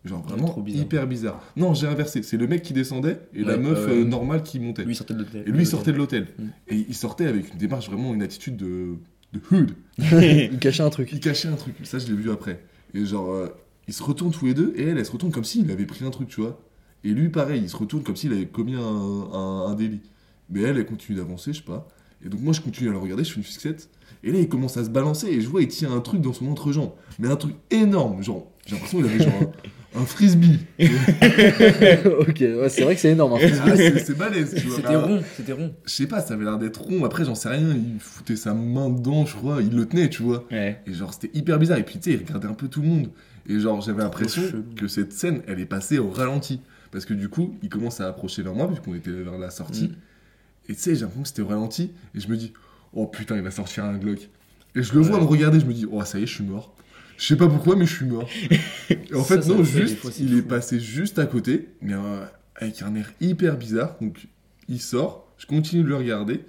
Genre vraiment Trop bizarre. hyper bizarre. Non, j'ai inversé. C'est le mec qui descendait et la meuf ouais. euh, normale qui montait. Lui, il sortait de l'hôtel. et lui, il sortait de l'hôtel. Mm. Et il sortait avec une démarche, vraiment une attitude de, de hood. Il cachait un truc. Il cachait un truc. Ça, je l'ai vu après. Et genre, euh, ils se retournent tous les deux et elle, elle se retourne comme s'il avait pris un truc, tu vois. Et lui, pareil, il se retourne comme s'il avait commis un, un, un délit. Mais elle, elle continue d'avancer, je sais pas. Et donc, moi, je continue à le regarder, je fais une fixette. Et là, il commence à se balancer et je vois, il tient un truc dans son entrejambe. Mais un truc énorme. Genre, j'ai l'impression qu'il avait genre un, un frisbee. ok, ouais, c'est vrai que c'est énorme. hein. Ah, c'est c'est balèze, tu vois. C'était Bah, rond, c'était rond. Je sais pas, ça avait l'air d'être rond. Après, j'en sais rien. Il foutait sa main dedans, je crois. Il le tenait, tu vois. Ouais. Et genre, c'était hyper bizarre. Et puis, tu sais, il regardait un peu tout le monde. Et genre, j'avais l'impression que cette scène, elle est passée au ralenti. Parce que du coup, il commence à approcher vers moi, puisqu'on était vers la sortie. Mm. Et tu sais, j'ai l'impression que c'était au ralenti. Et je me dis, oh putain, il va sortir un Glock. Et je le vois me regarder, je me dis, oh, ça y est, je suis mort. Je sais pas pourquoi, mais je suis mort. Et en fait, ça non, fait juste, fois, il est fou. passé juste à côté, mais euh, avec un air hyper bizarre. Donc, il sort, je continue de le regarder.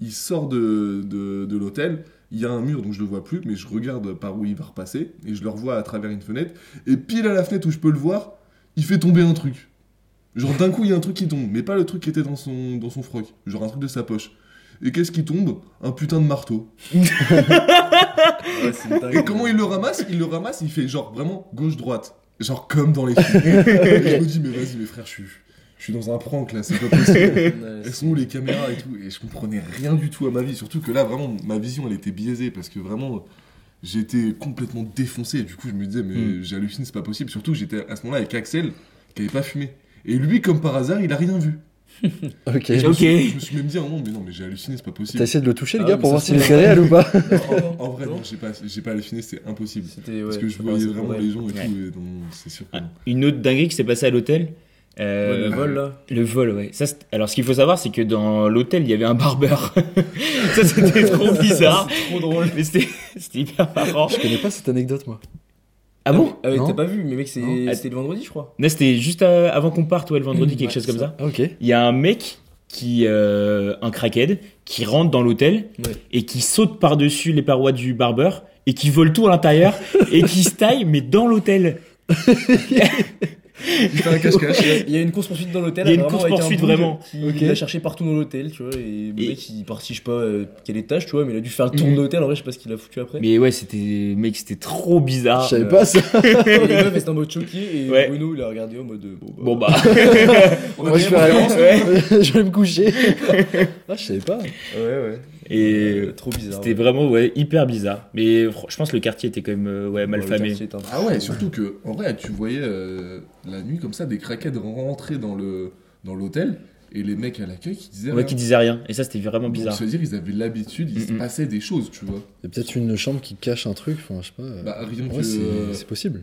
Il sort de, de, de l'hôtel. Il y a un mur, donc je le vois plus, mais je regarde par où il va repasser. Et je le revois à travers une fenêtre. Et pile à la fenêtre où je peux le voir, il fait tomber un truc. Genre d'un coup, il y a un truc qui tombe, mais pas le truc qui était dans son, dans son froc. Genre un truc de sa poche. Et qu'est-ce qui tombe? Un putain de marteau. Ouais. Et comment il le ramasse? Il le ramasse, il fait genre vraiment gauche-droite. Genre comme dans les films. et je me dis, mais vas-y, mes frères, je suis, je suis dans un prank là, c'est pas possible. Elles sont où les caméras et tout? Et je comprenais rien du tout à ma vie. Surtout que là, vraiment, ma vision, elle était biaisée parce que vraiment, j'étais complètement défoncé. Et du coup, je me disais, mais Mm. j'hallucine, c'est pas possible. Surtout j'étais à ce moment-là avec Axel, qui avait pas fumé. Et lui, comme par hasard, il a rien vu. Ok. Et je, me Ok. suis, je me suis même dit un moment, mais non, mais j'ai halluciné, c'est pas possible. T'as essayé de le toucher, le Ah, gars, mais pour voir s'il était réel ou pas En vrai, non, j'ai pas, j'ai pas halluciné, c'est impossible. C'était, Parce ouais, que je voyais vraiment vrai. les gens et Ouais. tout, et donc c'est sûr que Ah, non. Une autre dinguerie qui s'est passée à l'hôtel. euh, Ouais, le vol là. Le vol, ouais. Ça, alors, ce qu'il faut savoir, c'est que dans l'hôtel, il y avait un barbeur. ça, c'était trop bizarre. Trop drôle. Mais c'était c'était hyper marrant. Je connais pas cette anecdote, moi. Ah bon Ah ouais, Non. t'as pas vu, mais mec, c'est- Non. c'était le vendredi, je crois. Non, c'était juste euh, avant qu'on parte, ouais, le vendredi, quelque Ouais, chose comme ça. Ah, ok. Il y a un mec qui, euh, un crackhead, qui rentre dans l'hôtel Ouais. et qui saute par-dessus les parois du barbeur et qui vole tout à l'intérieur et qui se taille, mais dans l'hôtel. Il fait un cache-cache. Il y a une course poursuite dans l'hôtel. Il y a une course-poursuite, boule vraiment. Qui Ok. l'a cherché partout dans l'hôtel, tu vois. Et le Et- mec, il est parti, je sais pas euh, quel étage, tu vois, mais il a dû faire le tour Mhm. de l'hôtel. En vrai, je sais pas ce qu'il a foutu après. Mais ouais, c'était, mec, c'était trop bizarre. Je savais Euh, pas ça. Étaient en mode choqué. Et Ouais. Bruno, il a regardé en mode. euh, Bon, bah. Bon bah, Moi, je fais rien. Je vais me coucher. Ah, je savais pas. Ouais, ouais. Et Euh, trop bizarre. c'était vraiment ouais hyper bizarre. Mais je pense que le quartier était quand même euh, ouais mal famé. un Ah ouais, surtout que, en vrai, tu voyais euh, la nuit comme ça des craquettes rentrer dans le dans l'hôtel et les mecs à l'accueil qui disaient. Ouais, rien. qui disait rien. Et ça, c'était vraiment Donc, bizarre. se dire, ils avaient l'habitude, il se Mm-mm. passait des choses, tu vois. Il y a peut-être une chambre qui cache un truc. Enfin, je sais pas. Bah, rien Ouais, que euh, c'est possible.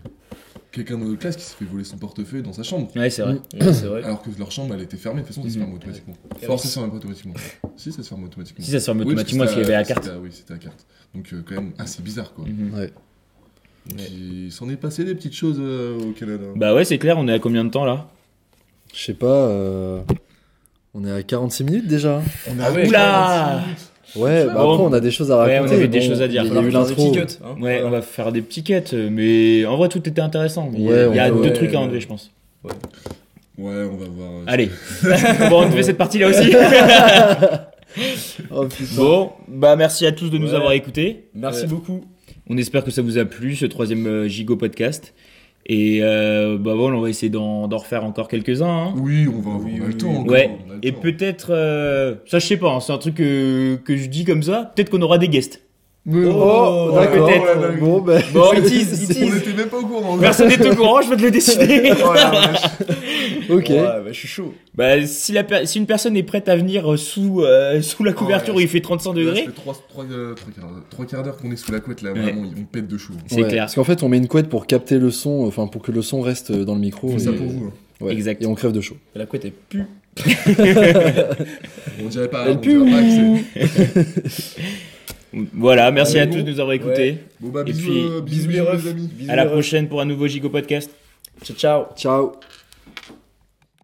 Quelqu'un de notre classe qui s'est fait voler son portefeuille dans sa chambre. Ouais, c'est vrai. Ouais, c'est vrai. Alors que leur chambre, elle était fermée. De toute façon, ça se Mhm. ferme automatiquement. Force, alors- ça se ferme pas automatiquement. si, ça se ferme automatiquement. Si ça se ferme Oui, parce automatiquement, s'il y c'était avait la carte. Oui, c'était à carte. Donc, euh, quand même, assez bizarre, quoi. Mhm. Ouais. Donc, il s'en est passé des petites choses euh, au Canada. Bah ouais, c'est clair. On est à combien de temps là? Je sais pas. euh, On est à 46 minutes déjà. On Ah ouais, Oula Ouais, bah Bon. après on a des choses à Ouais, raconter. on avait des Bon, choses à dire. Il y a eu des l'intro. hein. Ouais, Voilà. on va faire des petits quêtes, mais en vrai tout était intéressant. Il y a- Ouais, il y a on- deux ouais, trucs à enlever, je pense. Ouais, on va voir. euh, Allez, on va enlever cette partie là aussi. Oh putain. bon, bah merci à tous de nous Ouais. avoir écoutés. Merci beaucoup. On espère que ça vous a plu ce troisième euh, Gigo podcast. Et euh, bah voilà, on va essayer d'en d'en refaire encore quelques-uns. hein. Oui, on va avoir Oui, on a oui, le temps. encore, Ouais, on a le et temps. peut-être, euh, ça je sais pas, hein, c'est un truc que, que je dis comme ça, peut-être qu'on aura des guests. Oh, Oh, d'accord. peut-être. Bon, ben. Bon, il tease, il On tease. était même pas au courant. Personne n'est au courant, je vais te le décider. Oh la vache. Ok. Ouais, bah, je suis chaud. bah, si, la per- si une personne est prête à venir euh, sous, euh, sous la couverture ouais, où il fait 35 Là, ça degrés, fait trois, trois, euh, trois quarts, trois quarts d'heure qu'on est sous la couette là, Ouais. vraiment, on pète de chaud. c'est Ouais, clair. Parce qu'en fait, on met une couette pour capter le son, enfin pour que le son reste dans le micro. C'est ça pour vous. hein. Ouais. Exact. Et on crève de chaud. Et la couette, elle pue. On dirait pas, Elle on dirait pas que. Voilà, merci Allez, à bon. tous de nous avoir écoutés. Bon bah Et bisous, puis, euh, bisous bisous les refs. amis. Bisous À la prochaine pour un nouveau Gigo podcast. Ciao, ciao. Ciao.